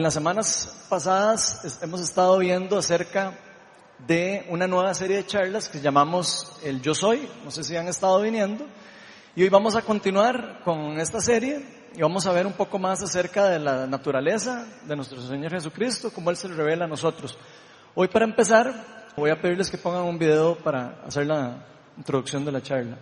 en las semanas pasadas hemos estado viendo acerca de una nueva serie de charlas que llamamos el Yo Soy, no sé si han estado viniendo, y hoy vamos a continuar con esta serie y vamos a ver un poco más acerca de la naturaleza de nuestro Señor Jesucristo, cómo Él se revela a nosotros. Hoy para empezar voy a pedirles que pongan un video para hacer la introducción de la charla.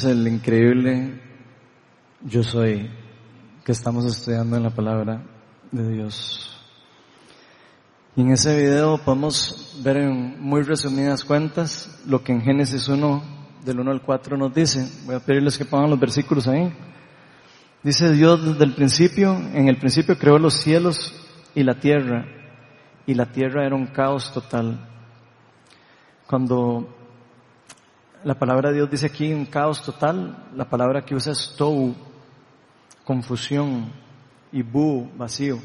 Es el increíble yo soy que estamos estudiando en la palabra de Dios. Y en ese video podemos ver en muy resumidas cuentas lo que en Génesis 1, del 1 al 4 nos dice. Voy a pedirles que pongan los versículos ahí. Dice Dios desde el principio, en el principio creó los cielos y la tierra, y la tierra era un caos total. Cuando la palabra de Dios dice aquí un caos total. La palabra que usa es tou, confusión, y bu, vacío.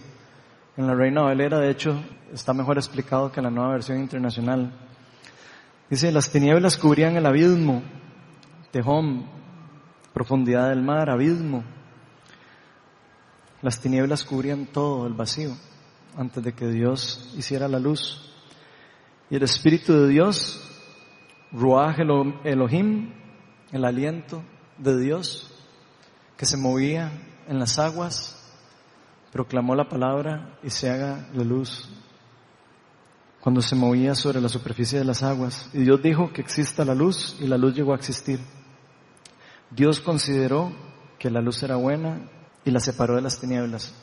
En la Reina Valera, de hecho, está mejor explicado que en la nueva versión internacional. Dice, las tinieblas cubrían el abismo, tejón, profundidad del mar, abismo. Las tinieblas cubrían todo el vacío antes de que Dios hiciera la luz. Y el Espíritu de Dios Ruach Elohim, el aliento de Dios que se movía en las aguas, proclamó la palabra y se haga la luz cuando se movía sobre la superficie de las aguas. Y Dios dijo que exista la luz y la luz llegó a existir. Dios consideró que la luz era buena y la separó de las tinieblas.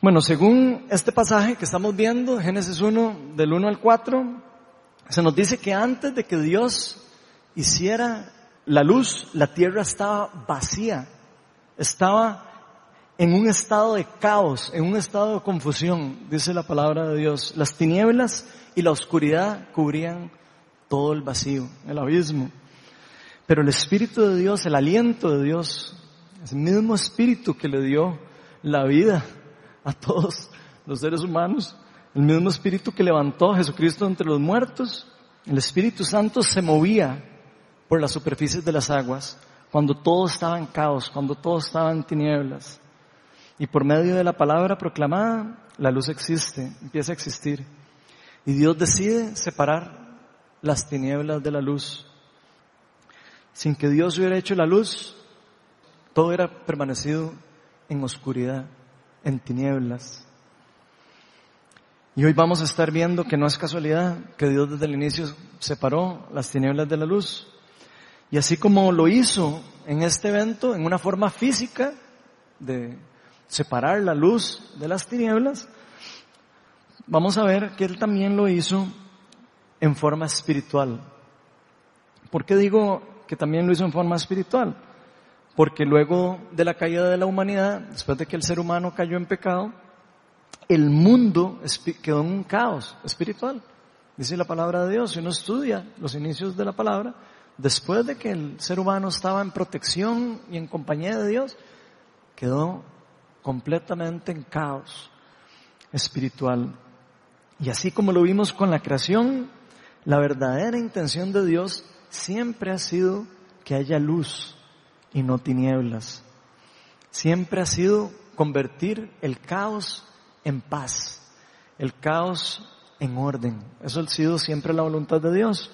Bueno, según este pasaje que estamos viendo, Génesis 1, del 1 al 4, se nos dice que antes de que Dios hiciera la luz, la tierra estaba vacía, estaba en un estado de caos, en un estado de confusión, dice la palabra de Dios. Las tinieblas y la oscuridad cubrían todo el vacío, el abismo. Pero el Espíritu de Dios, el aliento de Dios, el mismo Espíritu que le dio la vida a todos los seres humanos, el mismo Espíritu que levantó a Jesucristo entre los muertos, el Espíritu Santo se movía por las superficies de las aguas, cuando todo estaba en caos, cuando todo estaba en tinieblas. Y por medio de la palabra proclamada, la luz existe, empieza a existir. Y Dios decide separar las tinieblas de la luz. Sin que Dios hubiera hecho la luz, todo hubiera permanecido en oscuridad, en tinieblas. Y hoy vamos a estar viendo que no es casualidad que Dios desde el inicio separó las tinieblas de la luz. Y así como lo hizo en este evento, en una forma física de separar la luz de las tinieblas, vamos a ver que Él también lo hizo en forma espiritual. ¿Por qué digo que también lo hizo en forma espiritual? Porque luego de la caída de la humanidad, después de que el ser humano cayó en pecado, el mundo quedó en un caos espiritual. Dice la palabra de Dios, si uno estudia los inicios de la palabra, después de que el ser humano estaba en protección y en compañía de Dios, quedó completamente en caos espiritual. Y así como lo vimos con la creación, la verdadera intención de Dios siempre ha sido que haya luz y no tinieblas. Siempre ha sido convertir el caos en paz, el caos en orden. Eso ha sido siempre la voluntad de Dios.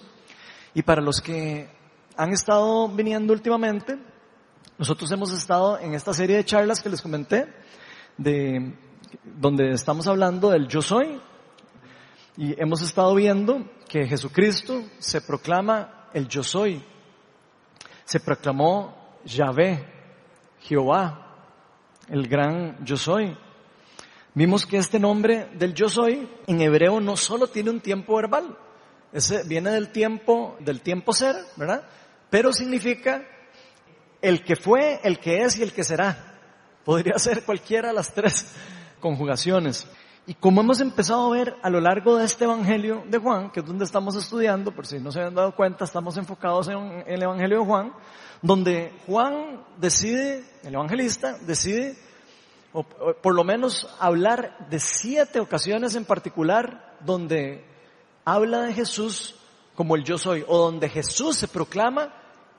Y para los que han estado viniendo últimamente, nosotros hemos estado en esta serie de charlas que les comenté, de, donde estamos hablando del yo soy, y hemos estado viendo que Jesucristo se proclama el yo soy, se proclamó Yahvé, Jehová, el gran yo soy. Vimos que este nombre del yo soy en hebreo no solo tiene un tiempo verbal, ese viene del tiempo, del tiempo ser, ¿verdad? Pero significa el que fue, el que es y el que será. Podría ser cualquiera de las tres conjugaciones. Y como hemos empezado a ver a lo largo de este Evangelio de Juan, que es donde estamos estudiando, por si no se habían dado cuenta, estamos enfocados en el Evangelio de Juan, donde Juan decide, el evangelista decide por lo menos hablar de siete ocasiones en particular donde habla de Jesús como el yo soy, o donde Jesús se proclama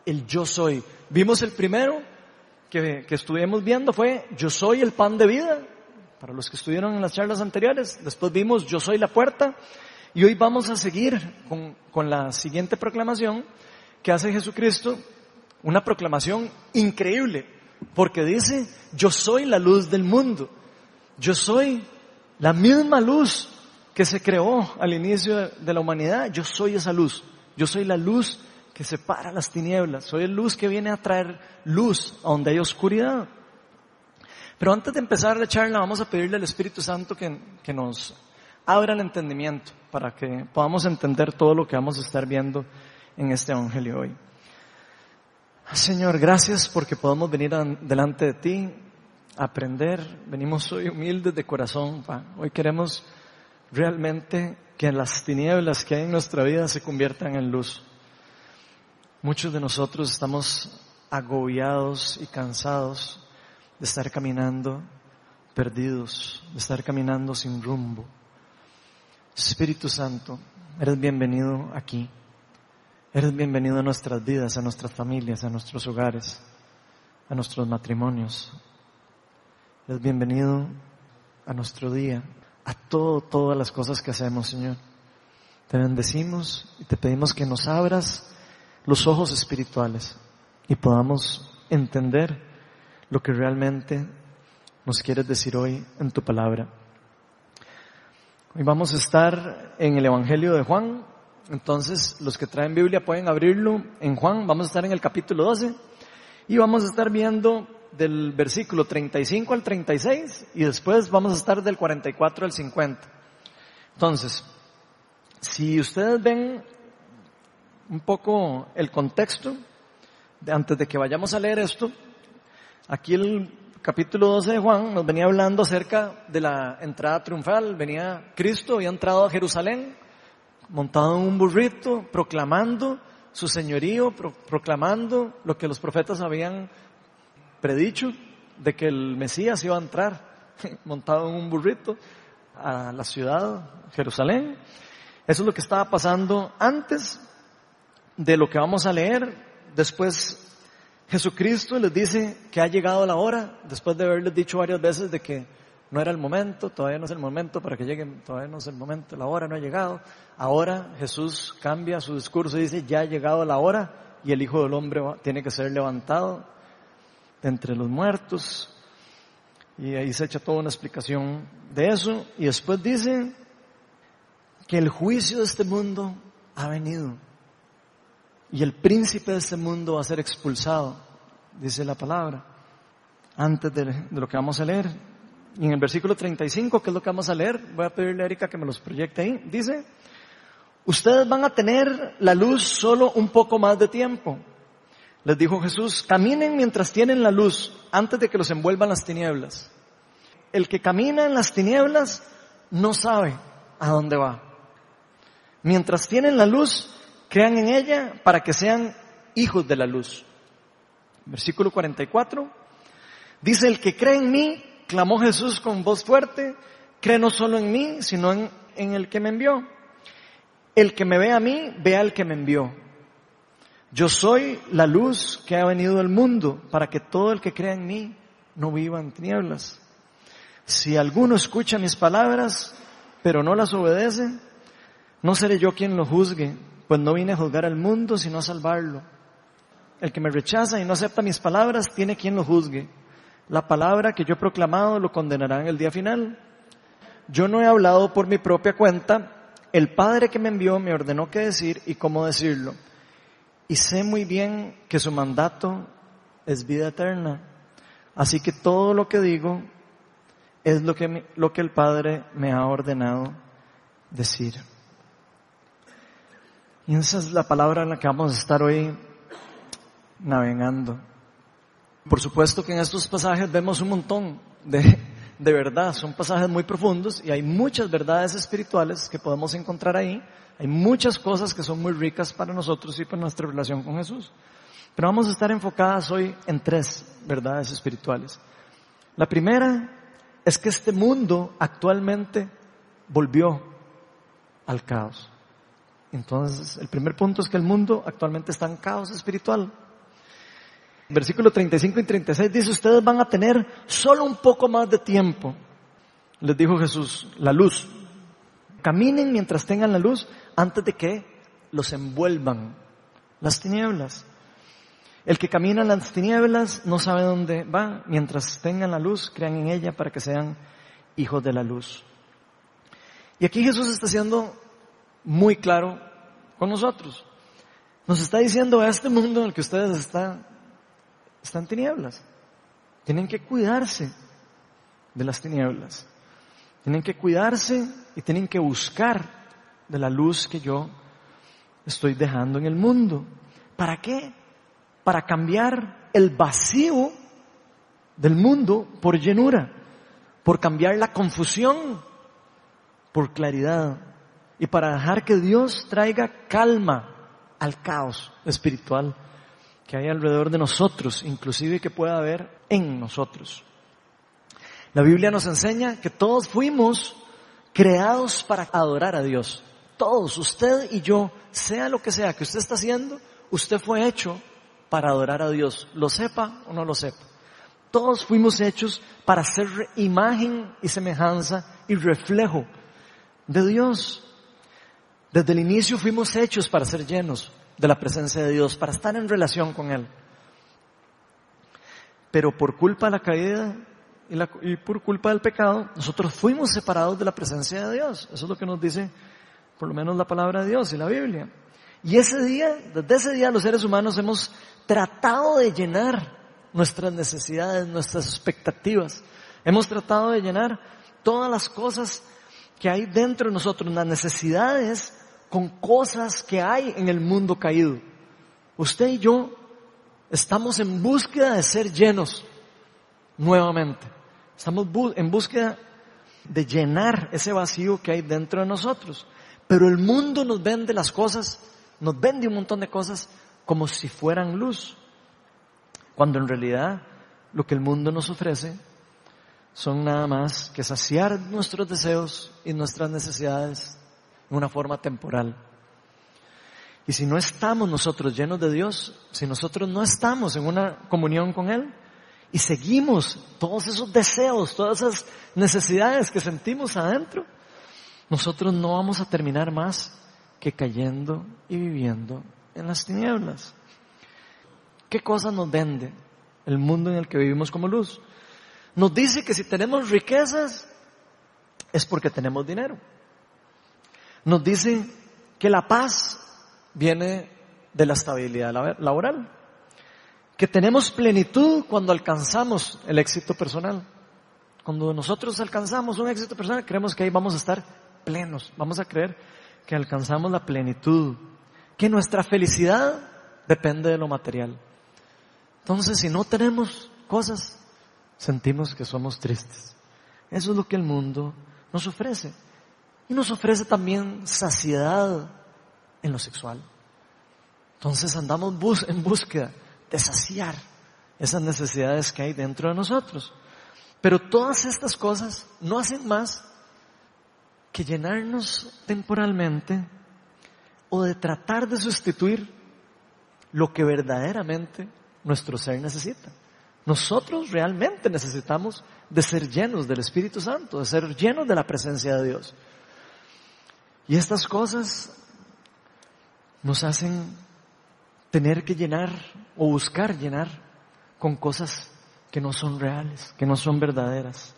el yo soy. Vimos el primero que, que estuvimos viendo fue yo soy el pan de vida, para los que estuvieron en las charlas anteriores. Después vimos yo soy la puerta, y hoy vamos a seguir con, con la siguiente proclamación que hace Jesucristo, una proclamación increíble, porque dice, yo soy la luz del mundo. Yo soy la misma luz que se creó al inicio de la humanidad. Yo soy esa luz. Yo soy la luz que separa las tinieblas. Soy la luz que viene a traer luz a donde hay oscuridad. Pero antes de empezar la charla vamos a pedirle al Espíritu Santo que, que nos abra el entendimiento para que podamos entender todo lo que vamos a estar viendo en este Evangelio hoy. Señor, gracias porque podemos venir delante de ti aprender. Venimos hoy humildes de corazón. Hoy queremos realmente que las tinieblas que hay en nuestra vida se conviertan en luz. Muchos de nosotros estamos agobiados y cansados de estar caminando perdidos, de estar caminando sin rumbo. Espíritu Santo, eres bienvenido aquí. Eres bienvenido a nuestras vidas, a nuestras familias, a nuestros hogares, a nuestros matrimonios. Eres bienvenido a nuestro día, a todo, todas las cosas que hacemos, Señor. Te bendecimos y te pedimos que nos abras los ojos espirituales y podamos entender lo que realmente nos quieres decir hoy en tu palabra. Hoy vamos a estar en el Evangelio de Juan, entonces, los que traen Biblia pueden abrirlo en Juan, vamos a estar en el capítulo 12 y vamos a estar viendo del versículo 35 al 36 y después vamos a estar del 44 al 50. Entonces, si ustedes ven un poco el contexto, antes de que vayamos a leer esto, aquí el capítulo 12 de Juan nos venía hablando acerca de la entrada triunfal, venía Cristo, había entrado a Jerusalén, montado en un burrito, proclamando su señorío, proclamando lo que los profetas habían predicho, de que el Mesías iba a entrar montado en un burrito a la ciudad, Jerusalén. Eso es lo que estaba pasando antes de lo que vamos a leer. Después Jesucristo les dice que ha llegado la hora, después de haberles dicho varias veces de que no era el momento, todavía no es el momento para que lleguen, todavía no es el momento, la hora no ha llegado. Ahora Jesús cambia su discurso y dice, ya ha llegado la hora y el Hijo del Hombre tiene que ser levantado de entre los muertos. Y ahí se echa toda una explicación de eso. Y después dice que el juicio de este mundo ha venido. Y el príncipe de este mundo va a ser expulsado, dice la palabra, antes de, lo que vamos a leer. Y en el versículo 35, que es lo que vamos a leer, voy a pedirle a Erika que me los proyecte ahí, dice, ustedes van a tener la luz solo un poco más de tiempo. Les dijo Jesús, caminen mientras tienen la luz, antes de que los envuelvan las tinieblas. El que camina en las tinieblas no sabe a dónde va. Mientras tienen la luz, crean en ella para que sean hijos de la luz. Versículo 44. Dice, el que cree en mí, clamó Jesús con voz fuerte, cree no solo en mí, sino en, en el que me envió. El que me ve a mí, ve al que me envió. Yo soy la luz que ha venido del mundo para que todo el que crea en mí no viva en tinieblas. Si alguno escucha mis palabras, pero no las obedece, no seré yo quien lo juzgue, pues no vine a juzgar al mundo, sino a salvarlo. El que me rechaza y no acepta mis palabras, tiene quien lo juzgue. La palabra que yo he proclamado lo condenará en el día final. Yo no he hablado por mi propia cuenta, el Padre que me envió me ordenó qué decir y cómo decirlo y sé muy bien que su mandato es vida eterna. Así que todo lo que digo es lo que, lo que el Padre me ha ordenado decir. Y esa es la palabra en la que vamos a estar hoy navegando. Por supuesto que en estos pasajes vemos un montón de, de verdad, son pasajes muy profundos y hay muchas verdades espirituales que podemos encontrar ahí hay muchas cosas que son muy ricas para nosotros y para nuestra relación con Jesús. Pero vamos a estar enfocadas hoy en tres verdades espirituales. La primera es que este mundo actualmente volvió al caos. Entonces, el primer punto es que el mundo actualmente está en caos espiritual. Versículo 35 y 36 dice, ustedes van a tener solo un poco más de tiempo. Les dijo Jesús, la luz. Caminen mientras tengan la luz antes de que los envuelvan las tinieblas. El que camina en las tinieblas no sabe dónde va. Mientras tengan la luz, crean en ella para que sean hijos de la luz. Y aquí Jesús está siendo muy claro con nosotros. Nos está diciendo a este mundo en el que ustedes están, están tinieblas. Tienen que cuidarse de las tinieblas. Tienen que cuidarse y tienen que buscar de la luz que yo estoy dejando en el mundo. ¿Para qué? Para cambiar el vacío del mundo por llenura, por cambiar la confusión por claridad y para dejar que Dios traiga calma al caos espiritual que hay alrededor de nosotros, inclusive que pueda haber en nosotros. La Biblia nos enseña que todos fuimos creados para adorar a Dios todos, usted y yo, sea lo que sea que usted está haciendo, usted fue hecho para adorar a Dios, lo sepa o no lo sepa. Todos fuimos hechos para ser imagen y semejanza y reflejo de Dios. Desde el inicio fuimos hechos para ser llenos de la presencia de Dios, para estar en relación con Él. Pero por culpa de la caída y, por culpa del pecado, nosotros fuimos separados de la presencia de Dios. Eso es lo que nos dice por lo menos la palabra de Dios y la Biblia. Y ese día, desde ese día los seres humanos hemos tratado de llenar nuestras necesidades, nuestras expectativas. Hemos tratado de llenar todas las cosas que hay dentro de nosotros, las necesidades con cosas que hay en el mundo caído. Usted y yo estamos en búsqueda de ser llenos nuevamente. Estamos en búsqueda de llenar ese vacío que hay dentro de nosotros. Pero el mundo nos vende las cosas, nos vende un montón de cosas como si fueran luz. Cuando en realidad lo que el mundo nos ofrece son nada más que saciar nuestros deseos y nuestras necesidades de una forma temporal. Y si no estamos nosotros llenos de Dios, si nosotros no estamos en una comunión con Él y seguimos todos esos deseos, todas esas necesidades que sentimos adentro, nosotros no vamos a terminar más que cayendo y viviendo en las tinieblas. ¿Qué cosa nos vende el mundo en el que vivimos como luz? Nos dice que si tenemos riquezas es porque tenemos dinero. Nos dice que la paz viene de la estabilidad laboral. Que tenemos plenitud cuando alcanzamos el éxito personal. Cuando nosotros alcanzamos un éxito personal, creemos que ahí vamos a estar plenos. Vamos a creer que alcanzamos la plenitud. Que nuestra felicidad depende de lo material. Entonces, si no tenemos cosas, sentimos que somos tristes. Eso es lo que el mundo nos ofrece. Y nos ofrece también saciedad en lo sexual. Entonces andamos en búsqueda de saciar esas necesidades que hay dentro de nosotros. Pero todas estas cosas no hacen más que llenarnos temporalmente o de tratar de sustituir lo que verdaderamente nuestro ser necesita. Nosotros realmente necesitamos de ser llenos del Espíritu Santo, de ser llenos de la presencia de Dios. Y estas cosas nos hacen tener que llenar o buscar llenar con cosas que no son reales, que no son verdaderas.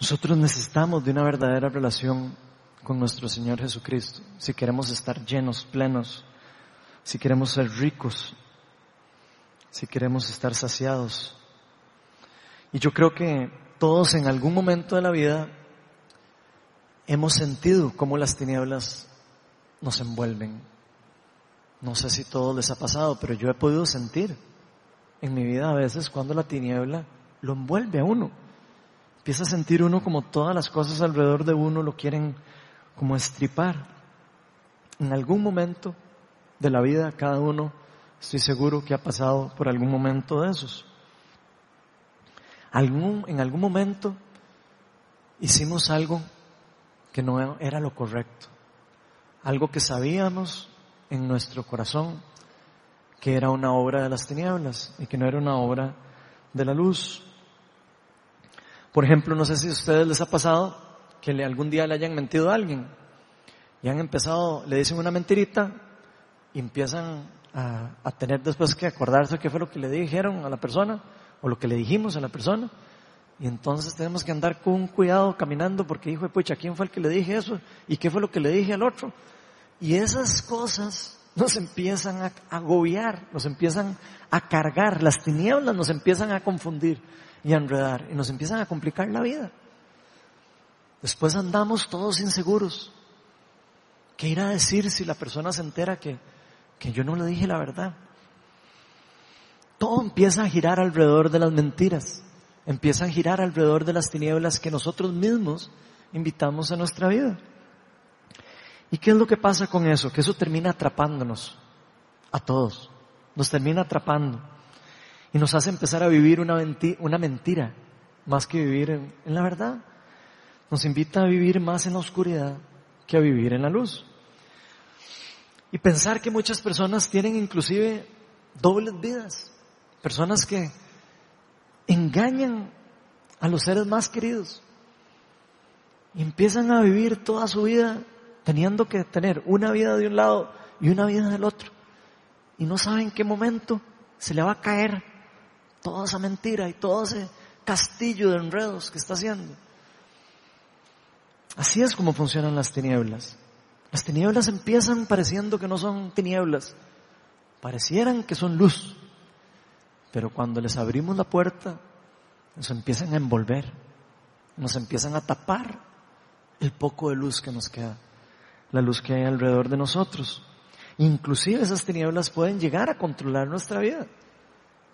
Nosotros necesitamos de una verdadera relación con nuestro Señor Jesucristo si queremos estar llenos, plenos, si queremos ser ricos, si queremos estar saciados. Y yo creo que todos en algún momento de la vida hemos sentido cómo las tinieblas nos envuelven. No sé si todo les ha pasado, pero yo he podido sentir en mi vida a veces cuando la tiniebla lo envuelve a uno. Empieza a sentir uno como todas las cosas alrededor de uno lo quieren como estripar. En algún momento de la vida cada uno estoy seguro que ha pasado por algún momento de esos. Algún, en algún momento hicimos algo que no era lo correcto algo que sabíamos en nuestro corazón que era una obra de las tinieblas y que no era una obra de la luz. Por ejemplo, no sé si a ustedes les ha pasado que algún día le hayan mentido a alguien y han empezado, le dicen una mentirita y empiezan a, a tener después que acordarse qué fue lo que le dijeron a la persona o lo que le dijimos a la persona y entonces tenemos que andar con cuidado caminando porque dijo, pucha, ¿quién fue el que le dije eso? ¿Y qué fue lo que le dije al otro? Y esas cosas nos empiezan a agobiar, nos empiezan a cargar, las tinieblas nos empiezan a confundir y a enredar y nos empiezan a complicar la vida. Después andamos todos inseguros. ¿Qué irá a decir si la persona se entera que, que yo no le dije la verdad? Todo empieza a girar alrededor de las mentiras empiezan a girar alrededor de las tinieblas que nosotros mismos invitamos a nuestra vida. ¿Y qué es lo que pasa con eso? Que eso termina atrapándonos a todos. Nos termina atrapando. Y nos hace empezar a vivir una, mentira, más que vivir en, en la verdad. Nos invita a vivir más en la oscuridad que a vivir en la luz. Y pensar que muchas personas tienen inclusive dobles vidas. Personas que engañan a los seres más queridos y empiezan a vivir toda su vida teniendo que tener una vida de un lado y una vida del otro y no saben qué momento se le va a caer toda esa mentira y todo ese castillo de enredos que está haciendo. Así es como funcionan las tinieblas. Las tinieblas empiezan pareciendo que no son tinieblas, parecieran que son luz. Pero cuando les abrimos la puerta, nos empiezan a envolver, nos empiezan a tapar el poco de luz que nos queda, la luz que hay alrededor de nosotros. Inclusive esas tinieblas pueden llegar a controlar nuestra vida,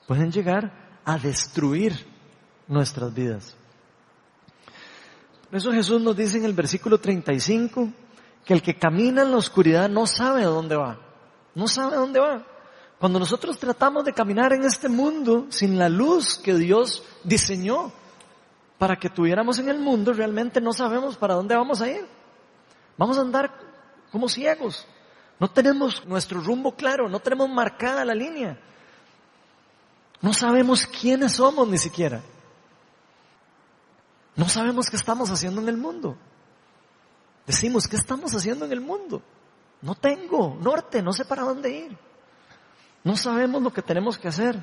pueden llegar a destruir nuestras vidas. Por eso Jesús nos dice en el versículo 35 que el que camina en la oscuridad no sabe a dónde va, no sabe a dónde va. Cuando nosotros tratamos de caminar en este mundo sin la luz que Dios diseñó para que tuviéramos en el mundo, realmente no sabemos para dónde vamos a ir. Vamos a andar como ciegos, No tenemos nuestro rumbo claro, no tenemos marcada la línea. No sabemos quiénes somos ni siquiera. No sabemos qué estamos haciendo en el mundo. Decimos, ¿qué estamos haciendo en el mundo? No tengo norte, no sé para dónde ir. No sabemos lo que tenemos que hacer.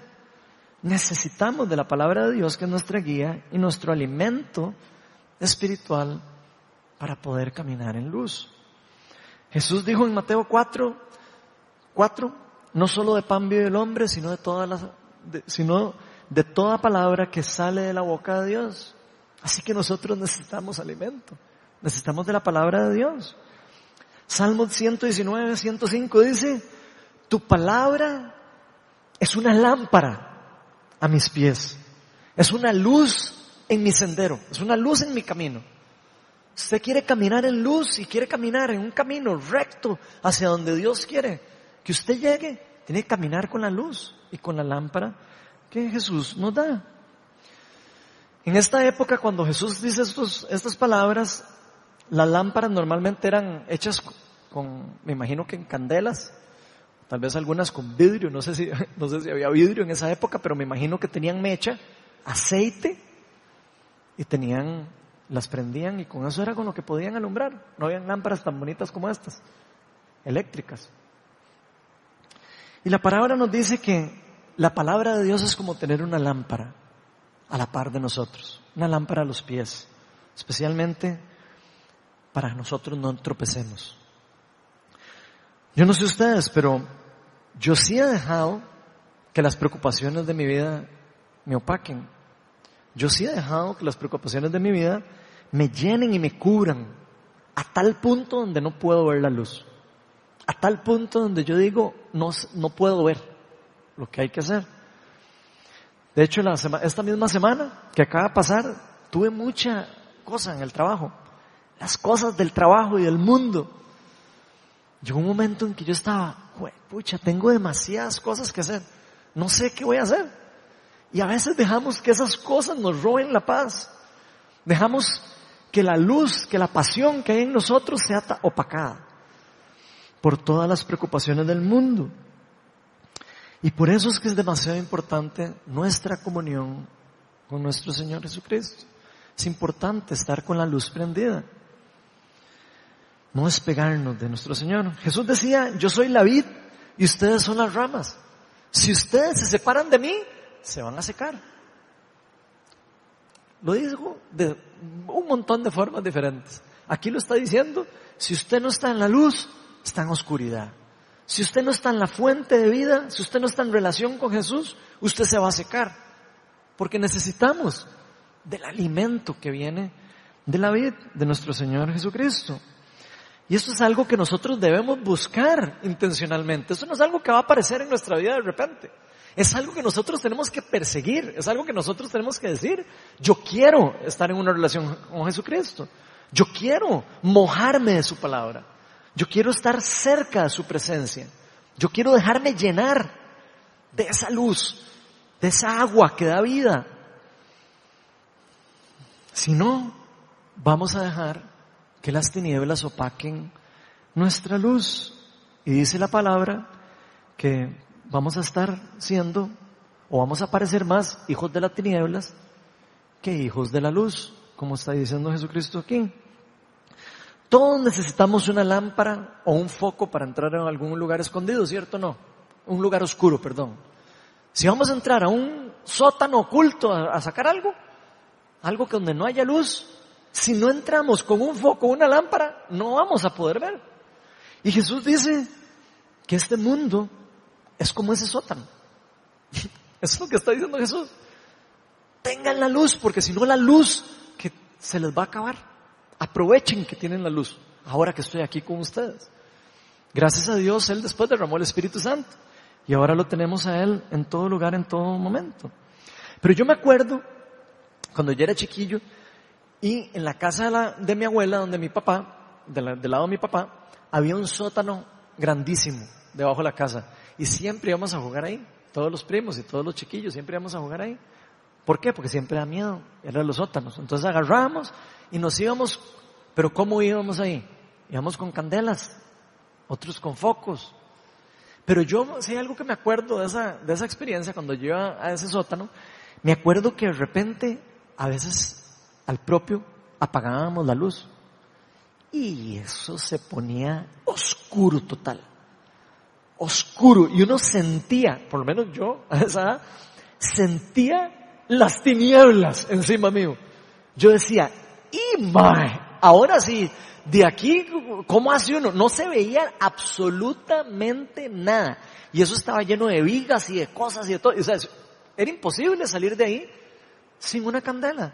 Necesitamos de la palabra de Dios que es nuestra guía y nuestro alimento espiritual para poder caminar en luz. Jesús dijo en Mateo 4, 4, no solo de pan vive el hombre, sino de todas las, sino de toda palabra que sale de la boca de Dios. Así que nosotros necesitamos alimento, necesitamos de la palabra de Dios. Salmo 119, 105 dice, tu palabra es una lámpara a mis pies, es una luz en mi sendero, es una luz en mi camino. Usted quiere caminar en luz y quiere caminar en un camino recto hacia donde Dios quiere que usted llegue, tiene que caminar con la luz y con la lámpara que Jesús nos da. En esta época, cuando Jesús dice estas palabras, las lámparas normalmente eran hechas con, me imagino que en candelas, tal vez algunas con vidrio, no sé si, no sé si había vidrio en esa época, pero me imagino que tenían mecha, aceite y tenían, las prendían y con eso era con lo que podían alumbrar. No habían lámparas tan bonitas como estas, eléctricas. Y la palabra nos dice que la palabra de Dios es como tener una lámpara a la par de nosotros, una lámpara a los pies, especialmente para nosotros no tropecemos. Yo no sé ustedes, pero yo sí he dejado que las preocupaciones de mi vida me opaquen. Yo sí he dejado que las preocupaciones de mi vida me llenen y me cubran a tal punto donde no puedo ver la luz. A tal punto donde yo digo, no, no puedo ver lo que hay que hacer. De hecho, la esta misma semana que acaba de pasar, tuve mucha cosa en el trabajo. Las cosas del trabajo y del mundo Llegó un momento en que yo estaba, pucha, tengo demasiadas cosas que hacer. No sé qué voy a hacer. Y a veces dejamos que esas cosas nos roben la paz. Dejamos que la luz, que la pasión que hay en nosotros sea opacada por todas las preocupaciones del mundo. Y por eso es que es demasiado importante nuestra comunión con nuestro Señor Jesucristo. Es importante estar con la luz prendida no despegarnos de nuestro Señor. Jesús decía, yo soy la vid y ustedes son las ramas. Si ustedes se separan de mí, se van a secar. Lo digo de un montón de formas diferentes. Aquí lo está diciendo, si usted no está en la luz, está en oscuridad. Si usted no está en la fuente de vida, si usted no está en relación con Jesús, usted se va a secar. Porque necesitamos del alimento que viene de la vid de nuestro Señor Jesucristo. Y eso es algo que nosotros debemos buscar intencionalmente. Eso no es algo que va a aparecer en nuestra vida de repente. Es algo que nosotros tenemos que perseguir. Es algo que nosotros tenemos que decir. Yo quiero estar en una relación con Jesucristo. Yo quiero mojarme de su palabra. Yo quiero estar cerca de su presencia. Yo quiero dejarme llenar de esa luz, de esa agua que da vida. Si no, vamos a dejar que las tinieblas opaquen nuestra luz. Y dice la palabra que vamos a estar siendo o vamos a parecer más hijos de las tinieblas que hijos de la luz, como está diciendo Jesucristo aquí. Todos necesitamos una lámpara o un foco para entrar en algún lugar escondido, ¿cierto no? Un lugar oscuro, perdón. Si vamos a entrar a un sótano oculto a, a sacar algo, algo que donde no haya luz, si no entramos con un foco, una lámpara, no vamos a poder ver. Y Jesús dice que este mundo es como ese sótano. Eso es lo que está diciendo Jesús. Tengan la luz, porque si no la luz que se les va a acabar. Aprovechen que tienen la luz, ahora que estoy aquí con ustedes. Gracias a Dios, Él después derramó el Espíritu Santo. Y ahora lo tenemos a Él en todo lugar, en todo momento. Pero yo me acuerdo, cuando yo era chiquillo, y en la casa de, mi abuela, donde mi papá, del lado de mi papá, había un sótano grandísimo debajo de la casa. Y siempre íbamos a jugar ahí. Todos los primos y todos los chiquillos siempre íbamos a jugar ahí. ¿Por qué? Porque siempre da miedo. Eran los sótanos. Entonces agarrábamos y nos íbamos. Pero ¿cómo íbamos ahí? Íbamos con candelas. otros con focos. Pero yo, si hay algo que me acuerdo de esa, de esa experiencia cuando yo iba a ese sótano, me acuerdo que de repente, a veces al propio, apagábamos la luz. Y eso se ponía oscuro total. Oscuro. Y uno sentía, por lo menos yo, a esa sentía las tinieblas encima mío. Yo decía, y mae, ahora sí, de aquí, ¿cómo hace uno? No se veía absolutamente nada. Y eso estaba lleno de vigas y de cosas y de todo. Era imposible salir de ahí sin una candela.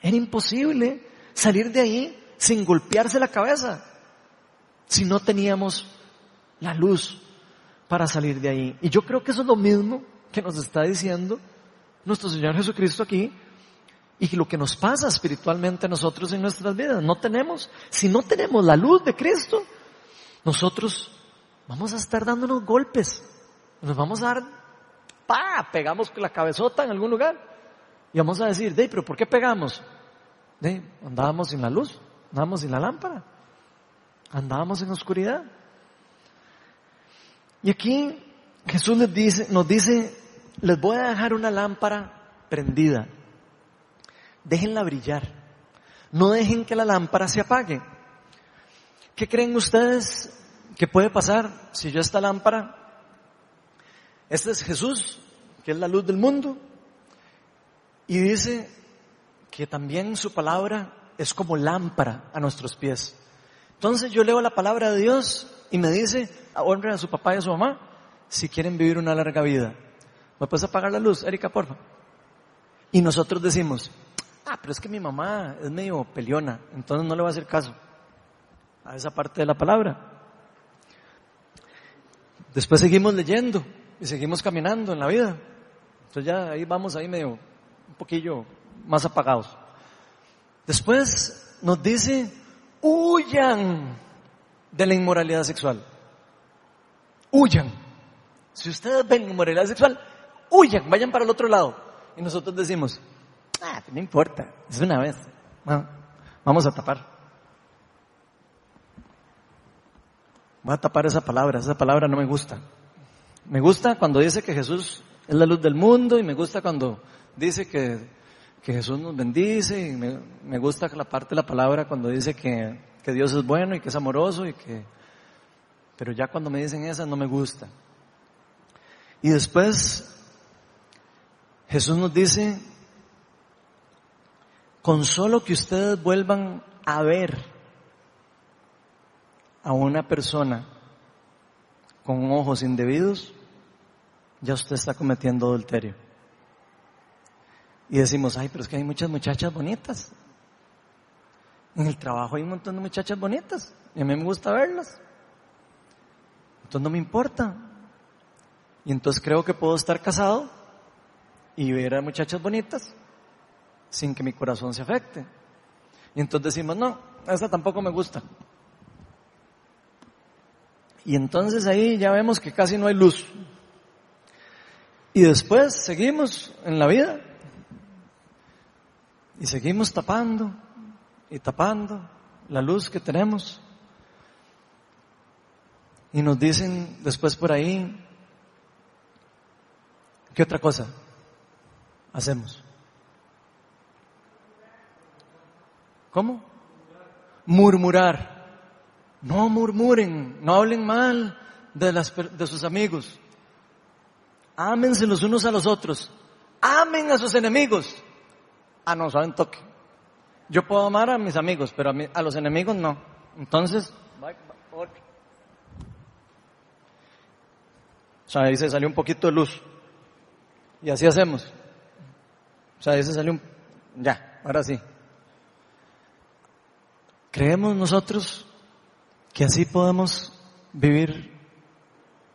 Era imposible salir de ahí sin golpearse la cabeza si no teníamos la luz para salir de ahí. Y yo creo que eso es lo mismo que nos está diciendo nuestro Señor Jesucristo aquí y lo que nos pasa espiritualmente nosotros en nuestras vidas. No tenemos, si no tenemos la luz de Cristo, nosotros vamos a estar dándonos golpes. Nos vamos a dar, pa, pegamos la cabezota en algún lugar. Y vamos a decir, de, pero ¿por qué pegamos? De, andábamos sin la luz, andábamos sin la lámpara, andábamos en oscuridad. Y aquí Jesús les dice, nos dice, les voy a dejar una lámpara prendida déjenla brillar. No dejen que la lámpara se apague. ¿Qué creen ustedes que puede pasar si yo esta lámpara, este es Jesús, que es la luz del mundo, y dice que también su palabra es como lámpara a nuestros pies. Entonces yo leo la palabra de Dios y me dice, honren a su papá y a su mamá si quieren vivir una larga vida. ¿Me puedes apagar la luz, Erika, porfa? Y nosotros decimos, ah, pero es que mi mamá es medio peleona, entonces no le va a hacer caso a esa parte de la palabra. Después seguimos leyendo y seguimos caminando en la vida. Entonces ya ahí vamos ahí medio, un poquillo más apagados. Después nos dice, huyan de la inmoralidad sexual. Huyan. Si ustedes ven inmoralidad sexual, huyan, vayan para el otro lado. Y nosotros decimos, Ah, no importa, es una vez. vamos a tapar. Voy a tapar esa palabra, esa palabra no me gusta. Me gusta cuando dice que Jesús es la luz del mundo y me gusta cuando dice que, que Jesús nos bendice y me, me, gusta la parte de la palabra cuando dice que, que Dios es bueno y que es amoroso y que... Pero ya cuando me dicen esas no me gusta. Y después Jesús nos dice con solo que ustedes vuelvan a ver a una persona con ojos indebidos, ya usted está cometiendo adulterio. Y decimos, ay, pero es que hay muchas muchachas bonitas. En el trabajo hay un montón de muchachas bonitas y a mí me gusta verlas. Entonces no me importa. Y entonces creo que puedo estar casado y ver a muchachas bonitas sin que mi corazón se afecte. Y entonces decimos, no, esta tampoco me gusta. Y entonces ahí ya vemos que casi no hay luz. Y después seguimos en la vida y seguimos tapando y tapando la luz que tenemos. Y nos dicen después por ahí, ¿qué otra cosa hacemos? ¿Cómo? Murmurar. No murmuren, no hablen mal de, las, de sus amigos. Ámense los unos a los otros. Amen a sus enemigos. Ah, no, saben toque. Yo puedo amar a mis amigos, pero a, a los enemigos no. Entonces, o sea, ahí se salió un poquito de luz. Y así hacemos. O sea, ahí se salió un... Ya, ahora sí. ¿Creemos nosotros que así podemos vivir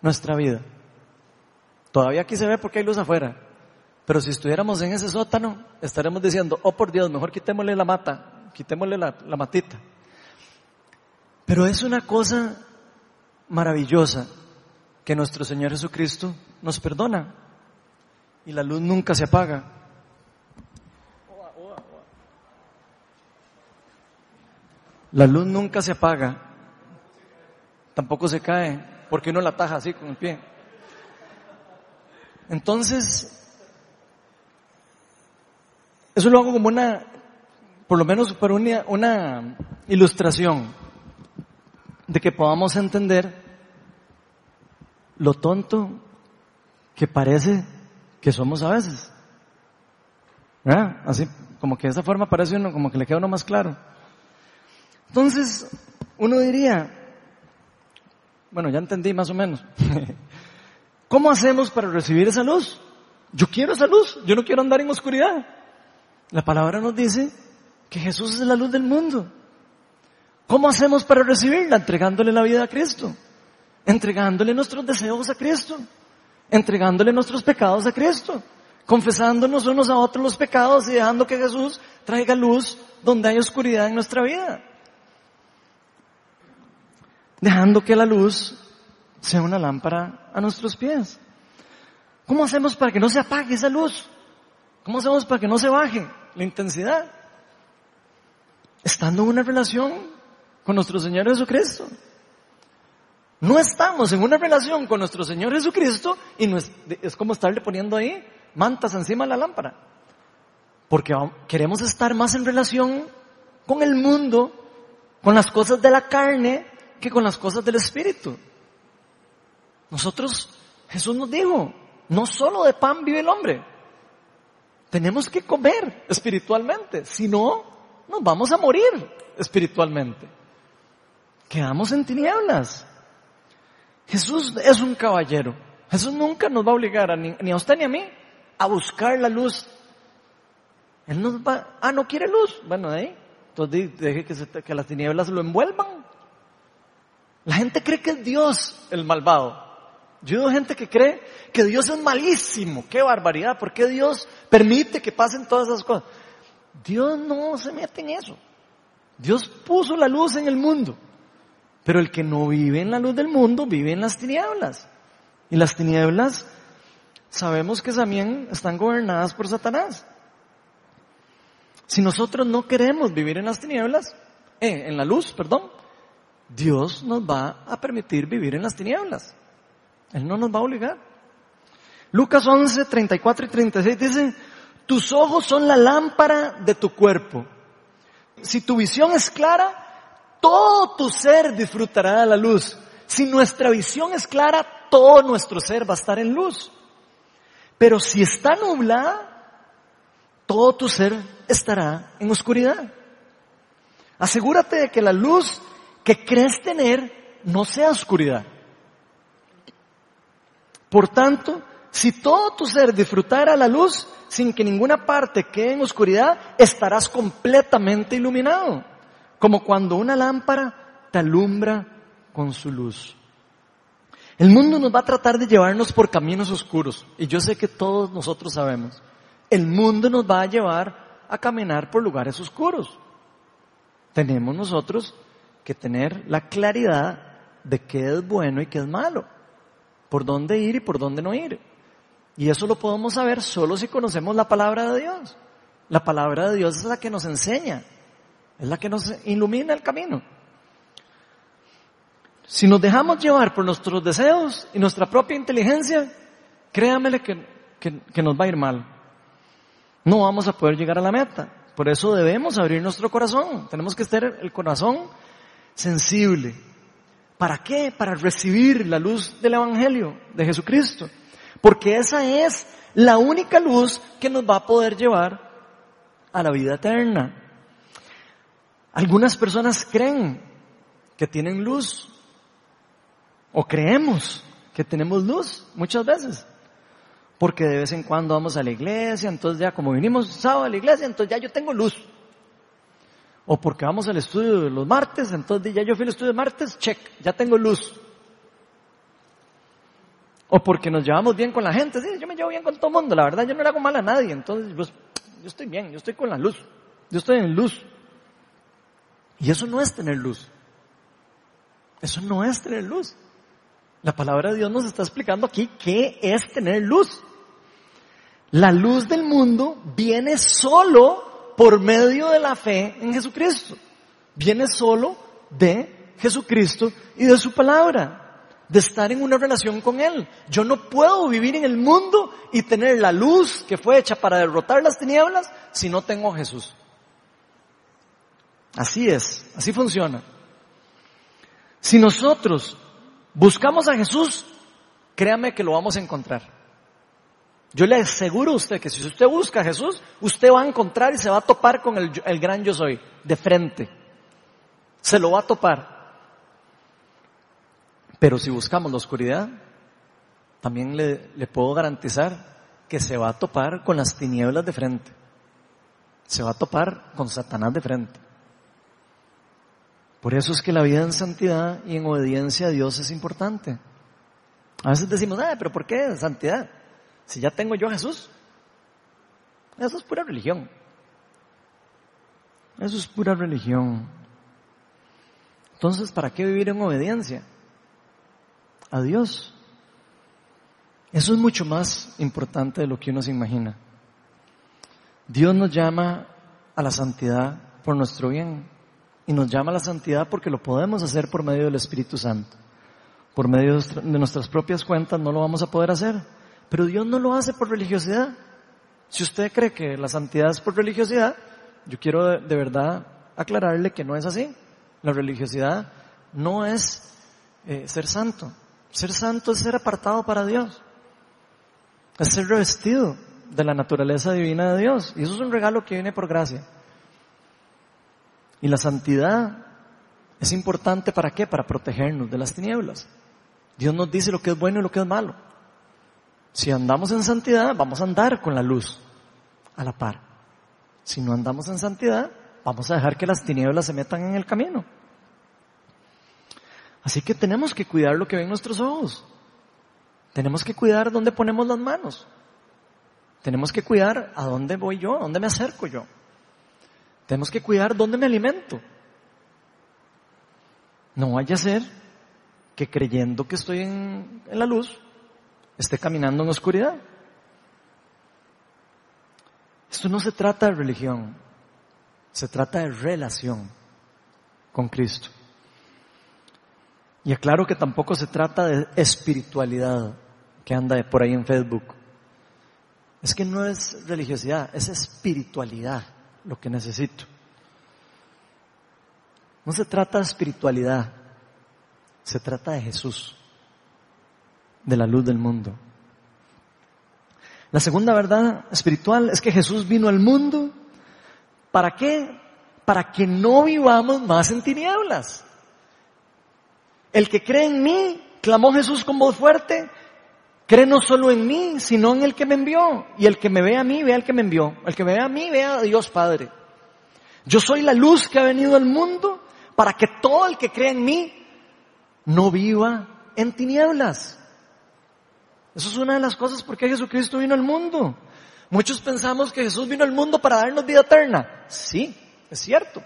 nuestra vida? Todavía aquí se ve porque hay luz afuera, pero si estuviéramos en ese sótano, estaremos diciendo, oh por Dios, mejor quitémosle la mata, quitémosle la, matita. Pero es una cosa maravillosa que nuestro Señor Jesucristo nos perdona y la luz nunca se apaga. La luz nunca se apaga. tampoco se cae, porque uno la taja así con el pie. Entonces, eso lo hago como una, por lo menos para una, una ilustración de que podamos entender lo tonto que parece que somos a veces. ¿Verdad? Así, como que de esa forma parece uno, como que le queda uno más claro. Entonces, uno diría, bueno, ya entendí más o menos. ¿Cómo hacemos para recibir esa luz? Yo quiero esa luz, yo no quiero andar en oscuridad. La palabra nos dice que Jesús es la luz del mundo. ¿Cómo hacemos para recibirla? Entregándole la vida a Cristo, entregándole nuestros deseos a Cristo, entregándole nuestros pecados a Cristo, confesándonos unos a otros los pecados y dejando que Jesús traiga luz donde hay oscuridad en nuestra vida. Dejando que la luz sea una lámpara a nuestros pies. ¿Cómo hacemos para que no se apague esa luz? ¿Cómo hacemos para que no se baje la intensidad? Estando en una relación con nuestro Señor Jesucristo. No estamos en una relación con nuestro Señor Jesucristo y no es, es como estarle poniendo ahí mantas encima de la lámpara. Porque queremos estar más en relación con el mundo, con las cosas de la carne, que con las cosas del Espíritu. Nosotros, Jesús nos dijo, no solo de pan vive el hombre. Tenemos que comer espiritualmente, si no, nos vamos a morir espiritualmente. Quedamos en tinieblas. Jesús es un caballero. Jesús nunca nos va a obligar a ni, a usted ni a mí a buscar la luz. Él nos va, ah, no quiere luz. Bueno, ahí, entonces deje que, que las tinieblas lo envuelvan. La gente cree que es Dios el malvado. Yo veo gente que cree que Dios es malísimo. Qué barbaridad. ¿Por qué Dios permite que pasen todas esas cosas? Dios no se mete en eso. Dios puso la luz en el mundo. Pero el que no vive en la luz del mundo vive en las tinieblas. Y las tinieblas sabemos que también están gobernadas por Satanás. Si nosotros no queremos vivir en las tinieblas, eh, en la luz, perdón, Dios nos va a permitir vivir en las tinieblas. Él no nos va a obligar. Lucas 11, 34 y 36 dice, tus ojos son la lámpara de tu cuerpo. Si tu visión es clara, todo tu ser disfrutará de la luz. Si nuestra visión es clara, todo nuestro ser va a estar en luz. Pero si está nublada, todo tu ser estará en oscuridad. Asegúrate de que la luz que crees tener no sea oscuridad. Por tanto, si todo tu ser disfrutara la luz sin que ninguna parte quede en oscuridad, estarás completamente iluminado, como cuando una lámpara te alumbra con su luz. El mundo nos va a tratar de llevarnos por caminos oscuros, y yo sé que todos nosotros sabemos. El mundo nos va a llevar a caminar por lugares oscuros. Tenemos nosotros que tener la claridad de qué es bueno y qué es malo por dónde ir y por dónde no ir. Y eso lo podemos saber solo si conocemos la palabra de Dios. La palabra de Dios es la que nos enseña, es la que nos ilumina el camino. Si nos dejamos llevar por nuestros deseos y nuestra propia inteligencia, créamele que, que nos va a ir mal. No vamos a poder llegar a la meta. Por eso debemos abrir nuestro corazón. Tenemos que estar el corazón sensible, ¿Para qué? Para recibir la luz del Evangelio de Jesucristo. Porque esa es la única luz que nos va a poder llevar a la vida eterna. Algunas personas creen que tienen luz o creemos que tenemos luz muchas veces. Porque de vez en cuando vamos a la iglesia, entonces ya como vinimos sábado a la iglesia, entonces ya yo tengo luz. O porque vamos al estudio los martes, entonces ya yo fui al estudio de martes, check, ya tengo luz. O porque nos llevamos bien con la gente, sí, yo me llevo bien con todo el mundo, la verdad yo no le hago mal a nadie, entonces pues, yo estoy bien, yo estoy con la luz, yo estoy en luz. Y eso no es tener luz. Eso no es tener luz. La palabra de Dios nos está explicando aquí qué es tener luz. La luz del mundo viene solo por medio de la fe en Jesucristo. Viene solo de Jesucristo y de su palabra, de estar en una relación con Él. Yo no puedo vivir en el mundo y tener la luz que fue hecha para derrotar las tinieblas si no tengo a Jesús. Así es, así funciona. Si nosotros buscamos a Jesús, créame que lo vamos a encontrar. Yo le aseguro a usted que si usted busca a Jesús, usted va a encontrar y se va a topar con el, el gran yo soy, de frente. Se lo va a topar. Pero si buscamos la oscuridad, también le, le puedo garantizar que se va a topar con las tinieblas de frente. Se va a topar con Satanás de frente. Por eso es que la vida en santidad y en obediencia a Dios es importante. A veces decimos, ah, pero ¿por qué santidad? Si ya tengo yo a Jesús. Eso es pura religión. Eso es pura religión. Entonces, ¿para qué vivir en obediencia? A Dios. Eso es mucho más importante de lo que uno se imagina. Dios nos llama a la santidad por nuestro bien y nos llama a la santidad porque lo podemos hacer por medio del Espíritu Santo. Por medio de nuestras propias cuentas no lo vamos a poder hacer. Pero Dios no lo hace por religiosidad. Si usted cree que la santidad es por religiosidad, yo quiero de, verdad aclararle que no es así. La religiosidad no es eh, ser santo. Ser santo es ser apartado para Dios. Es ser revestido de la naturaleza divina de Dios. Y eso es un regalo que viene por gracia. Y la santidad es importante para qué? Para protegernos de las tinieblas. Dios nos dice lo que es bueno y lo que es malo. Si andamos en santidad, vamos a andar con la luz a la par. Si no andamos en santidad, vamos a dejar que las tinieblas se metan en el camino. Así que tenemos que cuidar lo que ven nuestros ojos. Tenemos que cuidar dónde ponemos las manos. Tenemos que cuidar a dónde voy yo, a dónde me acerco yo. Tenemos que cuidar dónde me alimento. No vaya a ser que creyendo que estoy en, la luz, esté caminando en oscuridad. Esto no se trata de religión, se trata de relación con Cristo. Y aclaro que tampoco se trata de espiritualidad que anda por ahí en Facebook. Es que no es religiosidad, es espiritualidad lo que necesito. No se trata de espiritualidad, se trata de Jesús, de la luz del mundo. La segunda verdad espiritual es que Jesús vino al mundo. ¿Para qué? Para que no vivamos más en tinieblas. El que cree en mí, clamó Jesús con voz fuerte, cree no solo en mí, sino en el que me envió. Y el que me ve a mí, ve al que me envió. El que me ve a mí, ve a Dios Padre. Yo soy la luz que ha venido al mundo para que todo el que cree en mí no viva en tinieblas. Eso es una de las cosas por qué Jesucristo vino al mundo. Muchos pensamos que Jesús vino al mundo para darnos vida eterna. Sí, es cierto.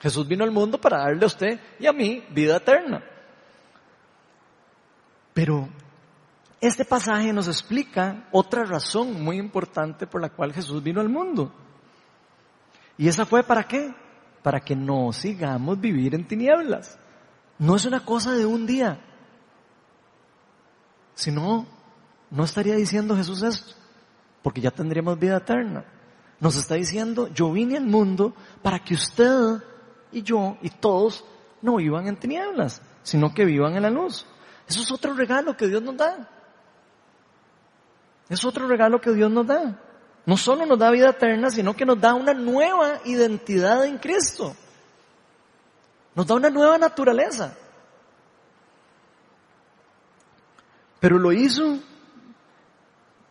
Jesús vino al mundo para darle a usted y a mí vida eterna. Pero este pasaje nos explica otra razón muy importante por la cual Jesús vino al mundo. ¿Y esa fue para qué? Para que no sigamos vivir en tinieblas. No es una cosa de un día. Si no, estaría diciendo Jesús esto, porque ya tendríamos vida eterna. Nos está diciendo, yo vine al mundo para que usted y yo y todos no vivan en tinieblas, sino que vivan en la luz. Eso es otro regalo que Dios nos da. Es otro regalo que Dios nos da. No solo nos da vida eterna, sino que nos da una nueva identidad en Cristo. Nos da una nueva naturaleza. Pero lo hizo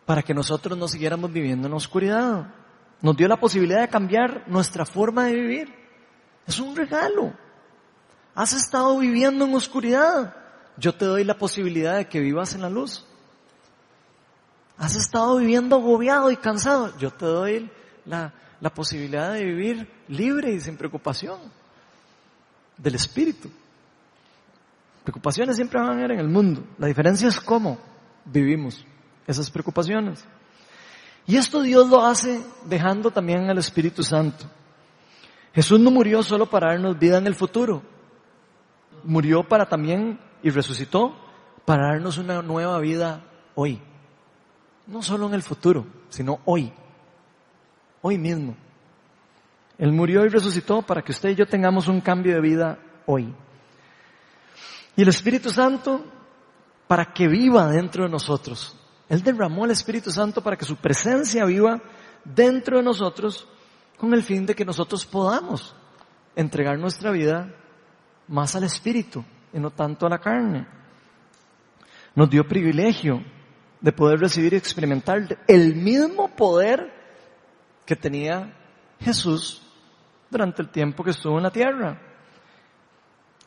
para que nosotros no siguiéramos viviendo en la oscuridad. Nos dio la posibilidad de cambiar nuestra forma de vivir. Es un regalo. Has estado viviendo en oscuridad. Yo te doy la posibilidad de que vivas en la luz. Has estado viviendo agobiado y cansado. Yo te doy la, la posibilidad de vivir libre y sin preocupación del espíritu. Preocupaciones siempre van a haber en el mundo. La diferencia es cómo vivimos esas preocupaciones. Y esto Dios lo hace dejando también al Espíritu Santo. Jesús no murió solo para darnos vida en el futuro. murió para también y resucitó para darnos una nueva vida hoy. No solo en el futuro, sino hoy. Hoy mismo. Él murió y resucitó para que usted y yo tengamos un cambio de vida hoy. Y el Espíritu Santo para que viva dentro de nosotros. Él derramó el Espíritu Santo para que su presencia viva dentro de nosotros con el fin de que nosotros podamos entregar nuestra vida más al Espíritu y no tanto a la carne. Nos dio privilegio de poder recibir y experimentar el mismo poder que tenía Jesús durante el tiempo que estuvo en la tierra.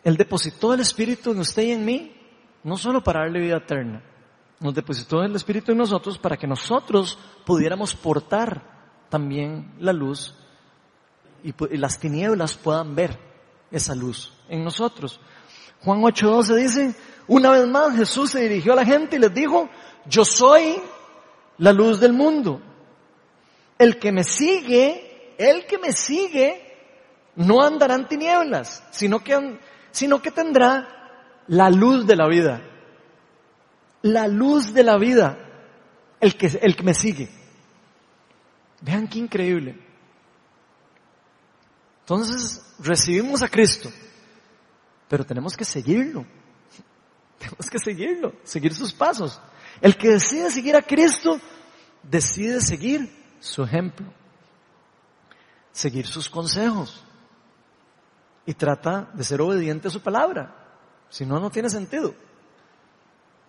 Él depositó el Espíritu en usted y en mí, no solo para darle vida eterna, nos depositó el Espíritu en nosotros para que nosotros pudiéramos portar también la luz y, las tinieblas puedan ver esa luz en nosotros. Juan 8:12 dice, una vez más Jesús se dirigió a la gente y les dijo, yo soy la luz del mundo. El que me sigue, el que me sigue, no andará en tinieblas, sino que, sino que tendrá la luz de la vida. La luz de la vida, el que, el que me sigue. Vean qué increíble. Entonces recibimos a Cristo, pero tenemos que seguirlo. Tenemos que seguirlo, seguir sus pasos. El que decide seguir a Cristo, decide seguir su ejemplo, seguir sus consejos y trata de ser obediente a su palabra. Si no, no tiene sentido.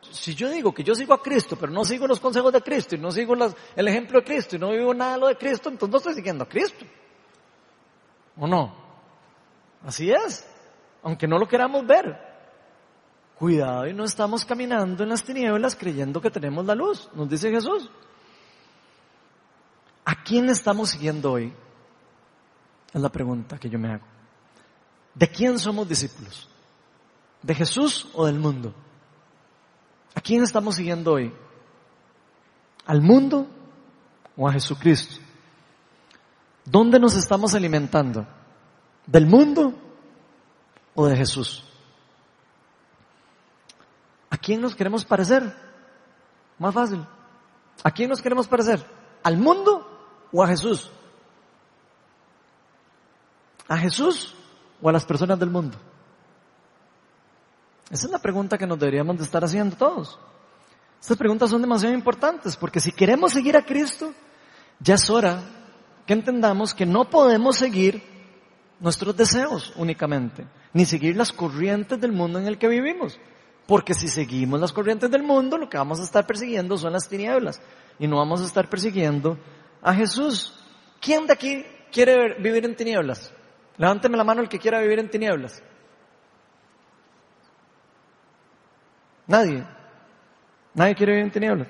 Si yo digo que yo sigo a Cristo, pero no sigo los consejos de Cristo y no sigo el ejemplo de Cristo y no vivo nada de lo de Cristo, entonces no estoy siguiendo a Cristo. ¿O no? Así es. Aunque no lo queramos ver. Cuidado y no estamos caminando en las tinieblas creyendo que tenemos la luz, nos dice Jesús. ¿A quién estamos siguiendo hoy? Es la pregunta que yo me hago. ¿De quién somos discípulos? ¿De Jesús o del mundo? ¿A quién estamos siguiendo hoy? ¿Al mundo o a Jesucristo? ¿Dónde nos estamos alimentando? ¿Del mundo o de Jesús? ¿A quién nos queremos parecer? Más fácil. ¿A quién nos queremos parecer? ¿Al mundo o a Jesús? ¿A Jesús o a las personas del mundo? Esa es la pregunta que nos deberíamos de estar haciendo todos. Estas preguntas son demasiado importantes porque si queremos seguir a Cristo, ya es hora que entendamos que no podemos seguir nuestros deseos únicamente, ni seguir las corrientes del mundo en el que vivimos. Porque si seguimos las corrientes del mundo, lo que vamos a estar persiguiendo son las tinieblas y no vamos a estar persiguiendo a Jesús. ¿Quién de aquí quiere vivir en tinieblas? Levánteme la mano el que quiera vivir en tinieblas. Nadie. Nadie quiere vivir en tinieblas.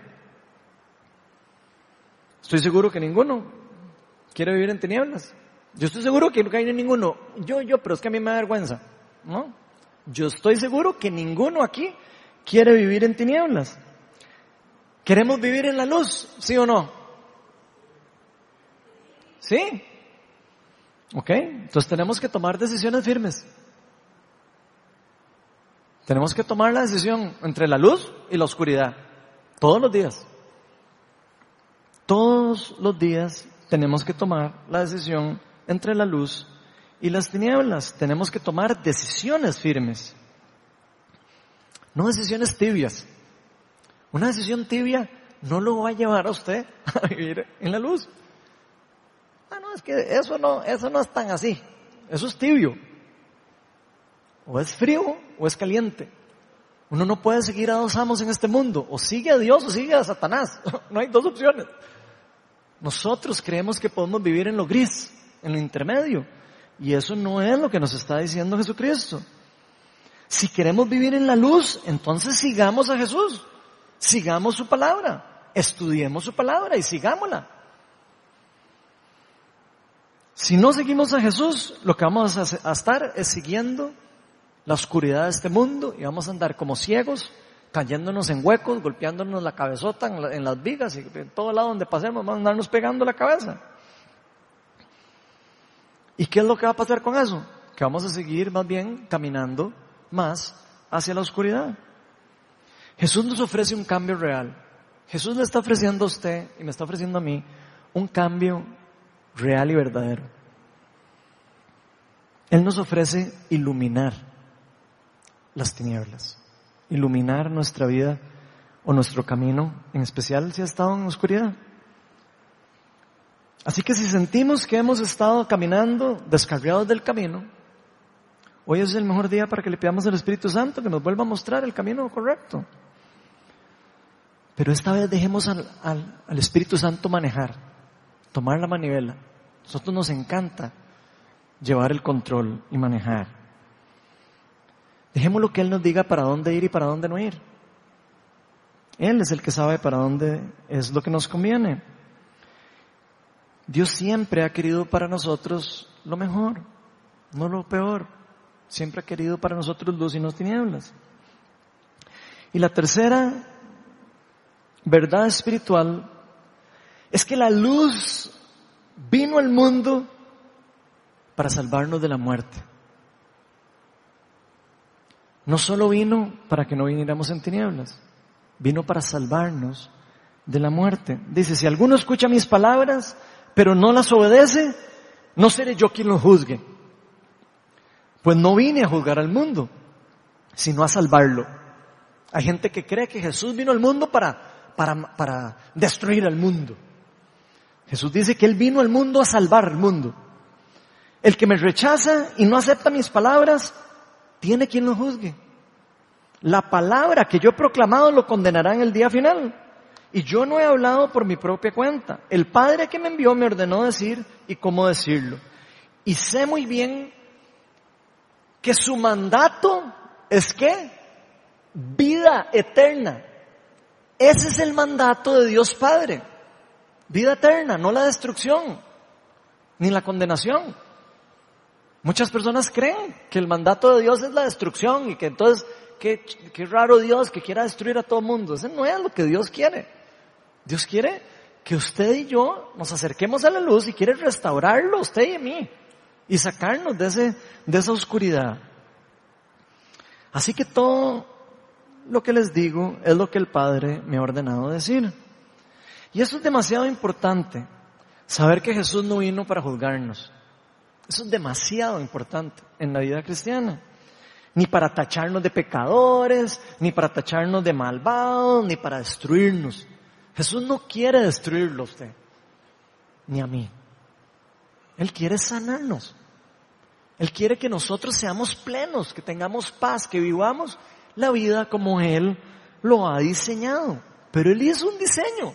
Estoy seguro que ninguno quiere vivir en tinieblas. Yo estoy seguro que no hay ninguno. Yo, yo, pero es que a mí me da vergüenza. ¿No? Yo estoy seguro que ninguno aquí quiere vivir en tinieblas. ¿Queremos vivir en la luz? ¿Sí o no? ¿Sí? ¿Ok? Entonces tenemos que tomar decisiones firmes. Tenemos que tomar la decisión entre la luz y la oscuridad. Todos los días. Todos los días tenemos que tomar la decisión entre la luz y las tinieblas. Tenemos que tomar decisiones firmes. No decisiones tibias. Una decisión tibia no lo va a llevar a usted a vivir en la luz. Ah, no, es que eso no, eso no es tan así. Eso es tibio. O es frío o es caliente. Uno no puede seguir a dos amos en este mundo. O sigue a Dios o sigue a Satanás. No hay dos opciones. Nosotros creemos que podemos vivir en lo gris, en lo intermedio. Y eso no es lo que nos está diciendo Jesucristo. Si queremos vivir en la luz, entonces sigamos a Jesús. Sigamos su palabra. Estudiemos su palabra y sigámosla. Si no seguimos a Jesús, lo que vamos a estar es siguiendo la oscuridad de este mundo y vamos a andar como ciegos, cayéndonos en huecos, golpeándonos la cabezota en, las vigas y en todo lado donde pasemos vamos a andarnos pegando la cabeza. ¿Y qué es lo que va a pasar con eso? Que vamos a seguir más bien caminando más hacia la oscuridad. Jesús nos ofrece un cambio real. Jesús le está ofreciendo a usted y me está ofreciendo a mí un cambio real y verdadero. Él nos ofrece iluminar las tinieblas, iluminar nuestra vida o nuestro camino, en especial si ha estado en oscuridad. Así que si sentimos que hemos estado caminando descarriados del camino, hoy es el mejor día para que le pidamos al Espíritu Santo que nos vuelva a mostrar el camino correcto. Pero esta vez dejemos al, al Espíritu Santo manejar, tomar la manivela. A nosotros nos encanta llevar el control y manejar. Dejemos lo que Él nos diga para dónde ir y para dónde no ir. Él es el que sabe para dónde es lo que nos conviene. Dios siempre ha querido para nosotros lo mejor, no lo peor. Siempre ha querido para nosotros luz y no tinieblas. Y la tercera verdad espiritual es que la luz vino al mundo para salvarnos de la muerte. No solo vino para que no viniéramos en tinieblas, vino para salvarnos de la muerte. Dice, si alguno escucha mis palabras, pero no las obedece, no seré yo quien lo juzgue. Pues no vine a juzgar al mundo, sino a salvarlo. Hay gente que cree que Jesús vino al mundo para, para, para destruir al mundo. Jesús dice que Él vino al mundo a salvar al mundo. El que me rechaza y no acepta mis palabras, tiene quien lo juzgue. La palabra que yo he proclamado lo condenará en el día final. Y yo no he hablado por mi propia cuenta. El Padre que me envió me ordenó decir y cómo decirlo. Y sé muy bien que su mandato es que vida eterna. Ese es el mandato de Dios Padre. Vida eterna, no la destrucción, ni la condenación. Muchas personas creen que el mandato de Dios es la destrucción y que entonces, qué, qué raro Dios que quiera destruir a todo mundo. Ese no es lo que Dios quiere. Dios quiere que usted y yo nos acerquemos a la luz y quiere restaurarlo, usted y mí, y sacarnos de, ese, de esa oscuridad. Así que todo lo que les digo es lo que el Padre me ha ordenado decir. Y eso es demasiado importante, saber que Jesús no vino para juzgarnos. Eso es demasiado importante en la vida cristiana. Ni para tacharnos de pecadores, ni para tacharnos de malvados, ni para destruirnos. Jesús no quiere destruirlo a usted, ni a mí. Él quiere sanarnos. Él quiere que nosotros seamos plenos, que tengamos paz, que vivamos la vida como Él lo ha diseñado. Pero Él hizo un diseño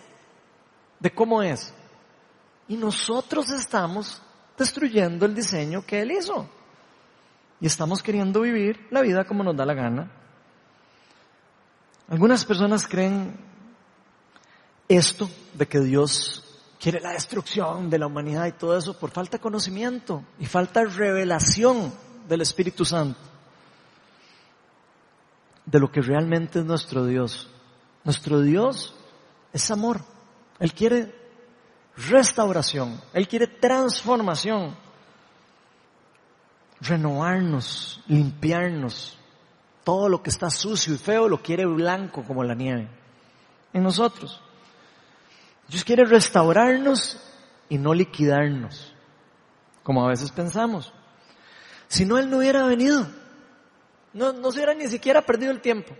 de cómo es. Y nosotros estamos destruyendo el diseño que Él hizo. Y estamos queriendo vivir la vida como nos da la gana. Algunas personas creen esto de que Dios quiere la destrucción de la humanidad y todo eso por falta de conocimiento y falta de revelación del Espíritu Santo de lo que realmente es nuestro Dios. Nuestro Dios es amor. Él quiere restauración. Él quiere transformación. Renovarnos, limpiarnos. Todo lo que está sucio y feo lo quiere blanco como la nieve. En nosotros. Dios quiere restaurarnos y no liquidarnos, como a veces pensamos. Si no, Él no hubiera venido. No, no se hubiera ni siquiera perdido el tiempo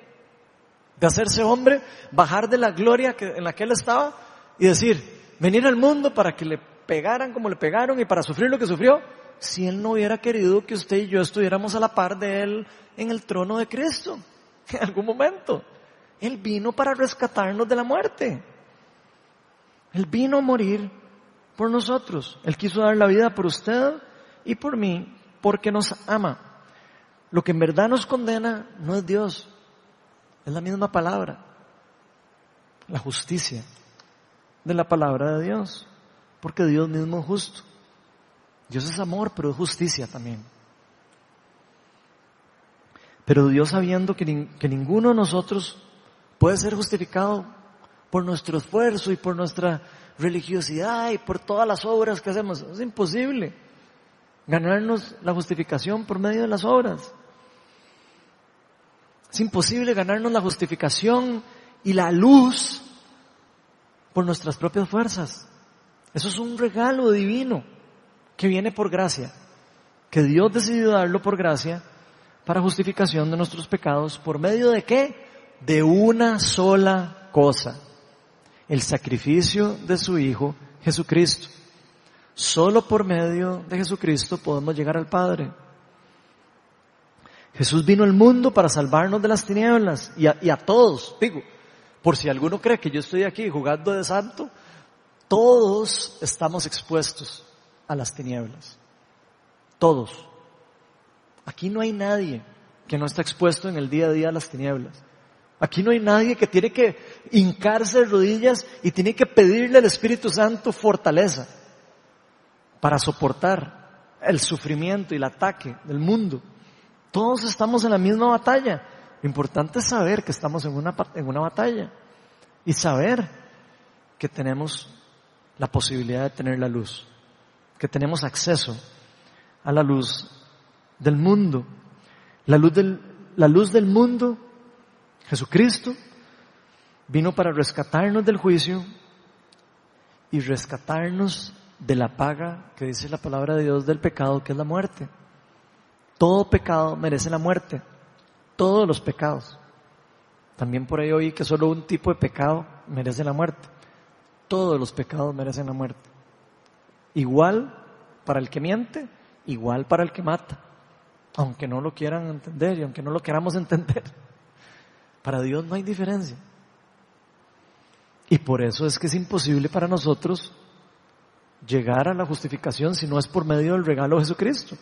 de hacerse hombre, bajar de la gloria que, en la que Él estaba y decir, venir al mundo para que le pegaran como le pegaron y para sufrir lo que sufrió, si Él no hubiera querido que usted y yo estuviéramos a la par de Él en el trono de Cristo, en algún momento. Él vino para rescatarnos de la muerte. Él vino a morir por nosotros. Él quiso dar la vida por usted y por mí porque nos ama. Lo que en verdad nos condena no es Dios, es la misma palabra, la justicia de la palabra de Dios, porque Dios mismo es justo. Dios es amor, pero es justicia también. Pero Dios sabiendo que, que ninguno de nosotros puede ser justificado por nuestro esfuerzo y por nuestra religiosidad y por todas las obras que hacemos. Es imposible ganarnos la justificación por medio de las obras. Es imposible ganarnos la justificación y la luz por nuestras propias fuerzas. Eso es un regalo divino que viene por gracia, que Dios decidió darlo por gracia para justificación de nuestros pecados. ¿Por medio de qué? De una sola cosa, el sacrificio de su Hijo Jesucristo. Solo por medio de Jesucristo podemos llegar al Padre. Jesús vino al mundo para salvarnos de las tinieblas y a, todos, digo, por si alguno cree que yo estoy aquí jugando de santo, todos estamos expuestos a las tinieblas. Todos. Aquí no hay nadie que no está expuesto en el día a día a las tinieblas. Aquí no hay nadie que tiene que hincarse de rodillas y tiene que pedirle al Espíritu Santo fortaleza para soportar el sufrimiento y el ataque del mundo. Todos estamos en la misma batalla. Importante es saber que estamos en una, en una batalla y saber que tenemos la posibilidad de tener la luz, que tenemos acceso a la luz del mundo. La luz del, la luz del mundo, Jesucristo, vino para rescatarnos del juicio y rescatarnos de la paga que dice la palabra de Dios del pecado, que es la muerte. Todo pecado merece la muerte. Todos los pecados. También por ahí oí que solo un tipo de pecado merece la muerte. Todos los pecados merecen la muerte. Igual para el que miente, igual para el que mata aunque no lo quieran entender y aunque no lo queramos entender. Para Dios no hay diferencia. Y por eso es que es imposible para nosotros llegar a la justificación si no es por medio del regalo de Jesucristo.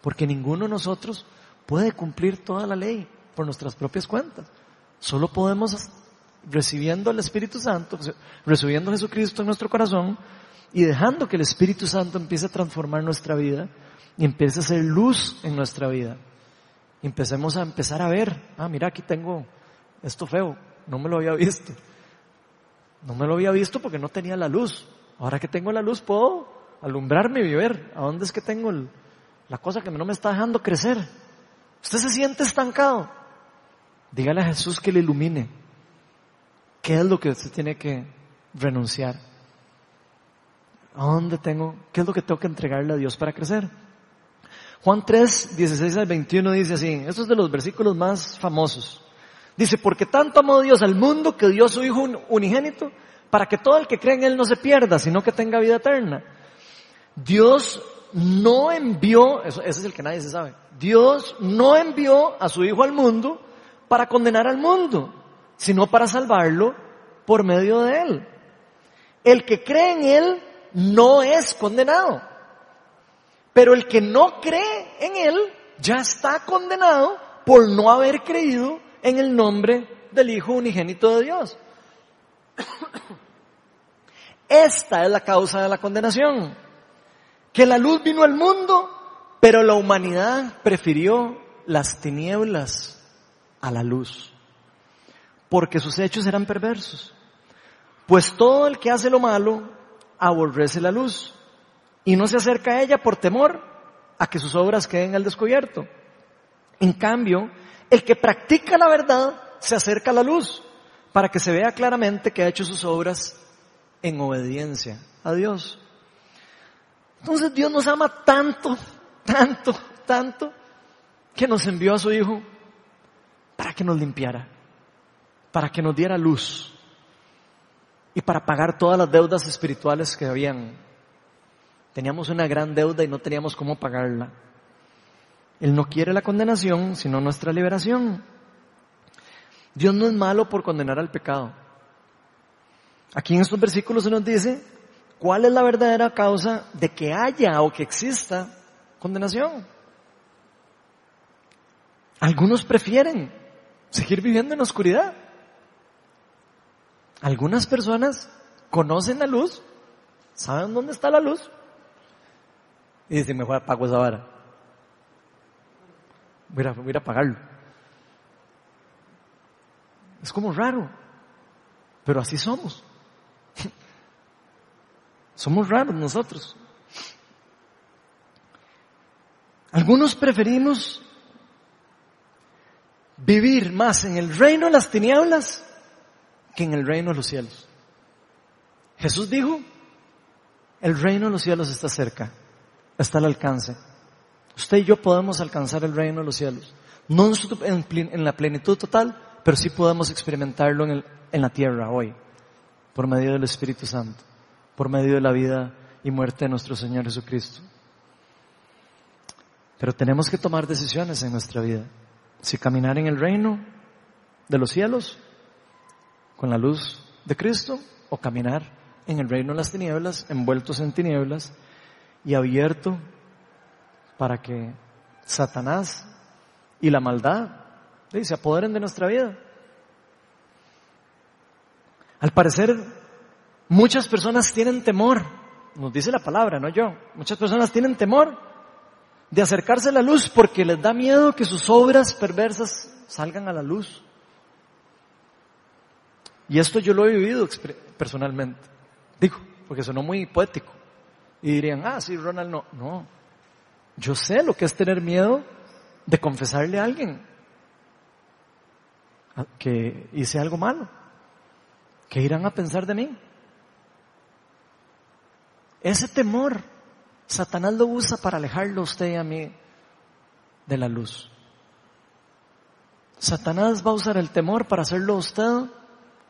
Porque ninguno de nosotros puede cumplir toda la ley por nuestras propias cuentas. Solo podemos, recibiendo al Espíritu Santo, recibiendo a Jesucristo en nuestro corazón y dejando que el Espíritu Santo empiece a transformar nuestra vida, y empiece a ser luz en nuestra vida. Empecemos a empezar a ver, ah, mira, aquí tengo esto feo, no me lo había visto. No me lo había visto porque no tenía la luz. Ahora que tengo la luz puedo alumbrarme y ver a dónde es que tengo la cosa que no me está dejando crecer. Usted se siente estancado. Dígale a Jesús que le ilumine. ¿Qué es lo que usted tiene que renunciar? ¿A dónde tengo? ¿Qué es lo que tengo que entregarle a Dios para crecer? Juan 3, 16 al 21 dice así, estos es de los versículos más famosos. Dice, porque tanto amó Dios al mundo que dio su Hijo unigénito para que todo el que cree en Él no se pierda, sino que tenga vida eterna. Dios no envió, eso, ese es el que nadie se sabe, Dios no envió a su Hijo al mundo para condenar al mundo, sino para salvarlo por medio de Él. El que cree en Él no es condenado pero el que no cree en Él ya está condenado por no haber creído en el nombre del Hijo unigénito de Dios. Esta es la causa de la condenación. Que la luz vino al mundo, pero la humanidad prefirió las tinieblas a la luz, porque sus hechos eran perversos. Pues todo el que hace lo malo aborrece la luz y no se acerca a ella por temor a que sus obras queden al descubierto. En cambio, el que practica la verdad se acerca a la luz para que se vea claramente que ha hecho sus obras en obediencia a Dios. Entonces Dios nos ama tanto, tanto, tanto, que nos envió a su Hijo para que nos limpiara, para que nos diera luz y para pagar todas las deudas espirituales que habían Teníamos una gran deuda y no teníamos cómo pagarla. Él no quiere la condenación, sino nuestra liberación. Dios no es malo por condenar al pecado. Aquí en estos versículos se nos dice cuál es la verdadera causa de que haya o que exista condenación. Algunos prefieren seguir viviendo en oscuridad. Algunas personas conocen la luz, saben dónde está la luz, y dice, mejor apago esa vara. Voy a, voy a apagarlo. Es como raro, pero así somos. Somos raros nosotros. Algunos preferimos vivir más en el reino de las tinieblas que en el reino de los cielos. Jesús dijo, el reino de los cielos está cerca, está al alcance. Usted y yo podemos alcanzar el reino de los cielos. No en la plenitud total, pero sí podemos experimentarlo en, en la tierra hoy, por medio del Espíritu Santo, por medio de la vida y muerte de nuestro Señor Jesucristo. Pero tenemos que tomar decisiones en nuestra vida. Si caminar en el reino de los cielos, con la luz de Cristo, o caminar en el reino de las tinieblas, envueltos en tinieblas y abierto para que Satanás y la maldad se apoderen de nuestra vida. Al parecer, muchas personas tienen temor, nos dice la palabra, no yo, muchas personas tienen temor de acercarse a la luz porque les da miedo que sus obras perversas salgan a la luz. Y esto yo lo he vivido personalmente. Digo, porque sonó muy poético. Y dirían, ah, sí, Ronald, no. No. Yo sé lo que es tener miedo de confesarle a alguien que hice algo malo. ¿Qué irán a pensar de mí? Ese temor, Satanás lo usa para alejarlo a usted y a mí de la luz. Satanás va a usar el temor para hacerlo a usted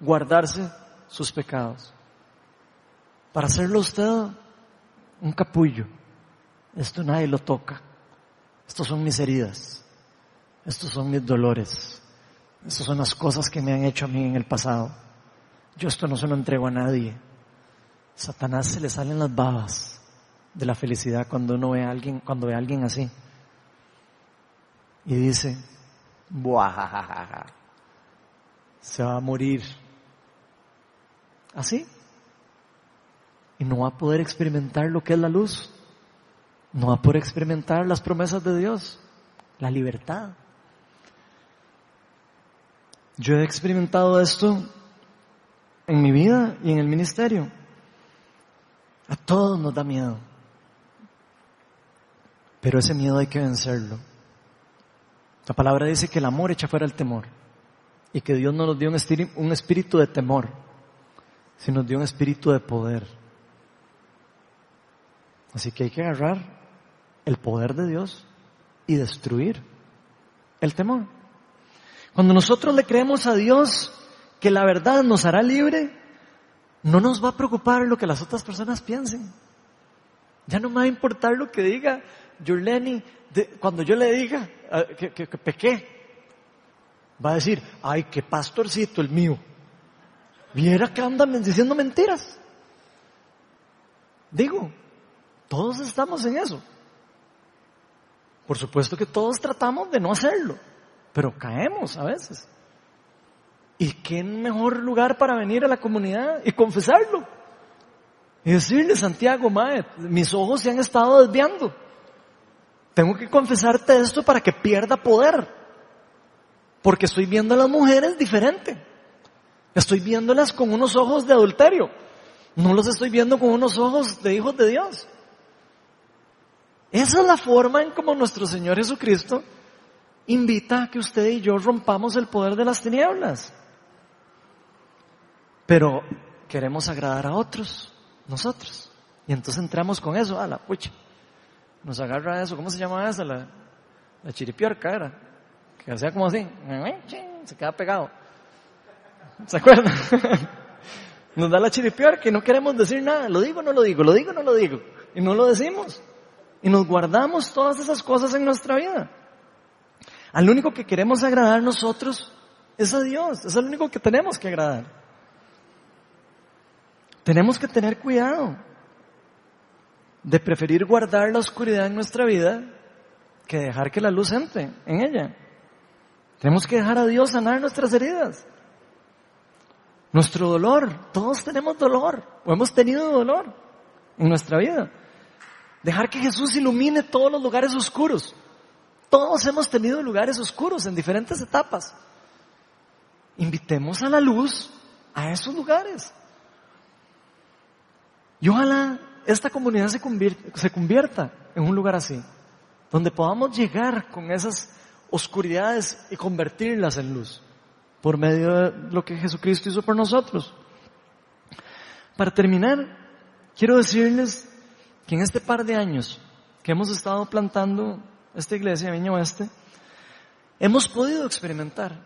guardarse sus pecados. Para hacerlo a usted un capullo. Esto nadie lo toca. Estos son mis heridas. Estos son mis dolores. Estas son las cosas que me han hecho a mí en el pasado. Yo esto no se lo entrego a nadie. Satanás se le salen las babas de la felicidad cuando uno ve a alguien, cuando ve a alguien así. Y dice, Buah, se va a morir. Así. Y no va a poder experimentar lo que es la luz. No va a poder experimentar las promesas de Dios, la libertad. Yo he experimentado esto en mi vida y en el ministerio. A todos nos da miedo. Pero ese miedo hay que vencerlo. La palabra dice que el amor echa fuera el temor. Y que Dios no nos dio un espíritu de temor, sino dio un espíritu de poder. Así que hay que agarrar el poder de Dios y destruir el temor. Cuando nosotros le creemos a Dios que la verdad nos hará libre, no nos va a preocupar lo que las otras personas piensen. Ya no me va a importar lo que diga Yurleni cuando yo le diga ah, que, que, pequé. Va a decir, ay, qué pastorcito el mío. Viera que andan diciendo mentiras. Digo, todos estamos en eso. Por supuesto que todos tratamos de no hacerlo, pero caemos a veces. ¿Y qué mejor lugar para venir a la comunidad y confesarlo? Y decirle, Santiago, Mae, mis ojos se han estado desviando. Tengo que confesarte esto para que pierda poder. Porque estoy viendo a las mujeres diferente. Estoy viéndolas con unos ojos de adulterio. No los estoy viendo con unos ojos de hijos de Dios. Esa es la forma en como nuestro Señor Jesucristo invita a que usted y yo rompamos el poder de las tinieblas. Pero queremos agradar a otros, nosotros. Y entonces entramos con eso, a la pucha. Nos agarra eso, ¿cómo se llama esa? La, chiripiorca era. Que hacía como así, se queda pegado. ¿Se acuerdan? Nos da la chiripiorca y no queremos decir nada. Lo digo, no lo digo, lo digo, no lo digo. Y no lo decimos. Y nos guardamos todas esas cosas en nuestra vida. Al único que queremos agradar nosotros es a Dios. Es al único que tenemos que agradar. Tenemos que tener cuidado de preferir guardar la oscuridad en nuestra vida que dejar que la luz entre en ella. Tenemos que dejar a Dios sanar nuestras heridas. Nuestro dolor, todos tenemos dolor o hemos tenido dolor en nuestra vida. Dejar que Jesús ilumine todos los lugares oscuros. Todos hemos tenido lugares oscuros en diferentes etapas. Invitemos a la luz a esos lugares. Y ojalá esta comunidad se convierta, se convierta en un lugar así, donde podamos llegar con esas oscuridades y convertirlas en luz por medio de lo que Jesucristo hizo por nosotros. Para terminar, quiero decirles que en este par de años que hemos estado plantando esta iglesia de Viña Oeste, hemos podido experimentar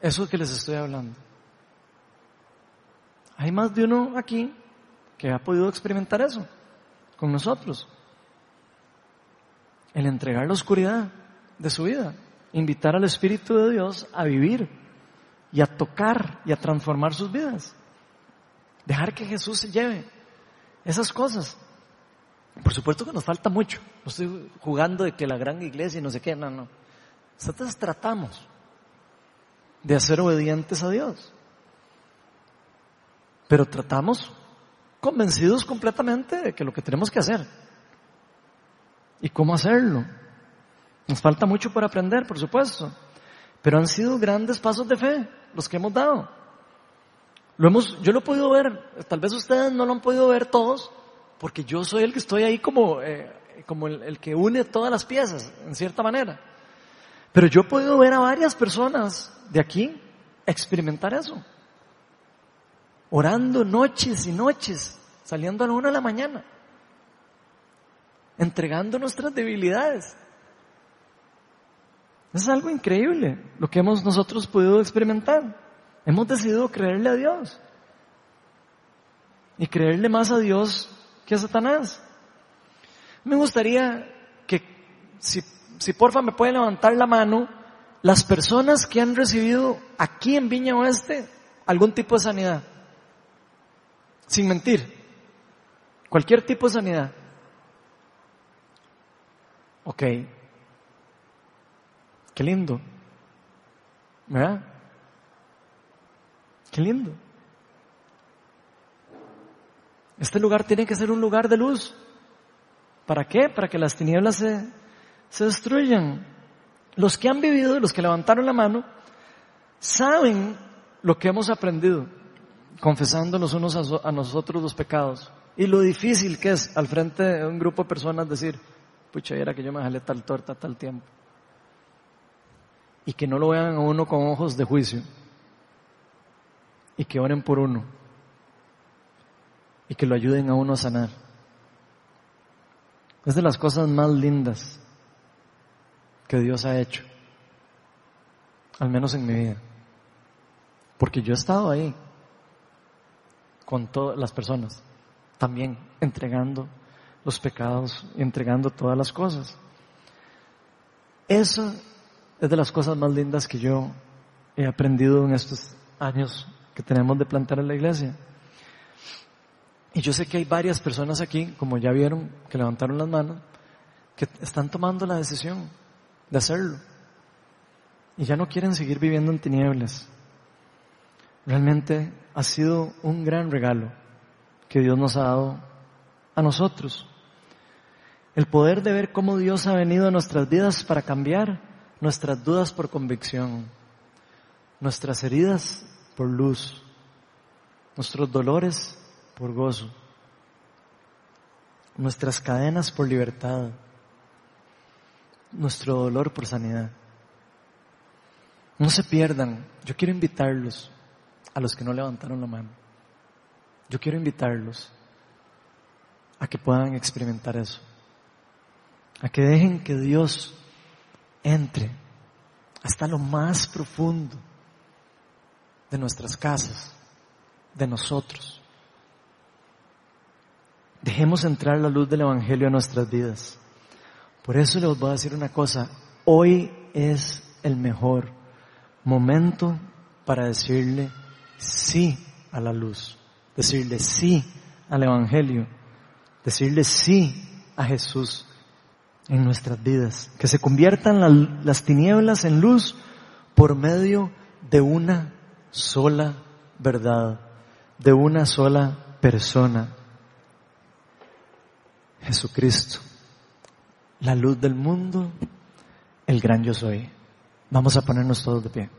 eso que les estoy hablando. Hay más de uno aquí que ha podido experimentar eso con nosotros. El entregar la oscuridad de su vida, invitar al Espíritu de Dios a vivir y a tocar y a transformar sus vidas. Dejar que Jesús se lleve esas cosas. Por supuesto que nos falta mucho. No estoy jugando de que la gran iglesia y no sé qué, no, no. Nosotros tratamos de hacer obedientes a Dios. Pero tratamos convencidos completamente de que lo que tenemos que hacer. ¿Y cómo hacerlo? Nos falta mucho por aprender, por supuesto. Pero han sido grandes pasos de fe los que hemos dado. Lo hemos, yo lo he podido ver, tal vez ustedes no lo han podido ver todos, porque yo soy el que estoy ahí como, eh, como el, el, que une todas las piezas, en cierta manera. Pero yo he podido ver a varias personas de aquí experimentar eso. Orando noches y noches, saliendo a la una de la mañana, entregando nuestras debilidades. Es algo increíble lo que hemos nosotros podido experimentar. Hemos decidido creerle a Dios. Y creerle más a Dios que a Satanás. Me gustaría que, si, si porfa me pueden levantar la mano, las personas que han recibido aquí en Viña Oeste algún tipo de sanidad. Sin mentir. Cualquier tipo de sanidad. Ok. Qué lindo. ¿Verdad? Qué lindo. Este lugar tiene que ser un lugar de luz. ¿Para qué? Para que las tinieblas se, se destruyan. Los que han vivido, los que levantaron la mano, saben lo que hemos aprendido, confesando los unos a, a nosotros los pecados. Y lo difícil que es al frente de un grupo de personas decir, pucha, era que yo me jalé tal torta tal tiempo. Y que no lo vean a uno con ojos de juicio. Y que oren por uno. Y que lo ayuden a uno a sanar. Es de las cosas más lindas que Dios ha hecho. Al menos en mi vida. Porque yo he estado ahí con todas las personas, también entregando los pecados entregando todas las cosas. Eso es de las cosas más lindas que yo he aprendido en estos años que tenemos de plantar en la iglesia. Y yo sé que hay varias personas aquí, como ya vieron, que levantaron las manos, que están tomando la decisión de hacerlo. Y ya no quieren seguir viviendo en tinieblas. Realmente ha sido un gran regalo que Dios nos ha dado a nosotros. El poder de ver cómo Dios ha venido a nuestras vidas para cambiar nuestras dudas por convicción, nuestras heridas por luz, nuestros dolores por gozo, nuestras cadenas por libertad, nuestro dolor por sanidad. No se pierdan, yo quiero invitarlos a los que no levantaron la mano. Yo quiero invitarlos a que puedan experimentar eso, a que dejen que Dios entre hasta lo más profundo de nuestras casas, de nosotros. Dejemos entrar la luz del Evangelio a nuestras vidas. Por eso les voy a decir una cosa, hoy es el mejor momento para decirle sí a la luz, decirle sí al Evangelio, decirle sí a Jesús en nuestras vidas, que se conviertan las tinieblas en luz por medio de una sola verdad, de una sola persona, Jesucristo, la luz del mundo, el gran yo soy. Vamos a ponernos todos de pie.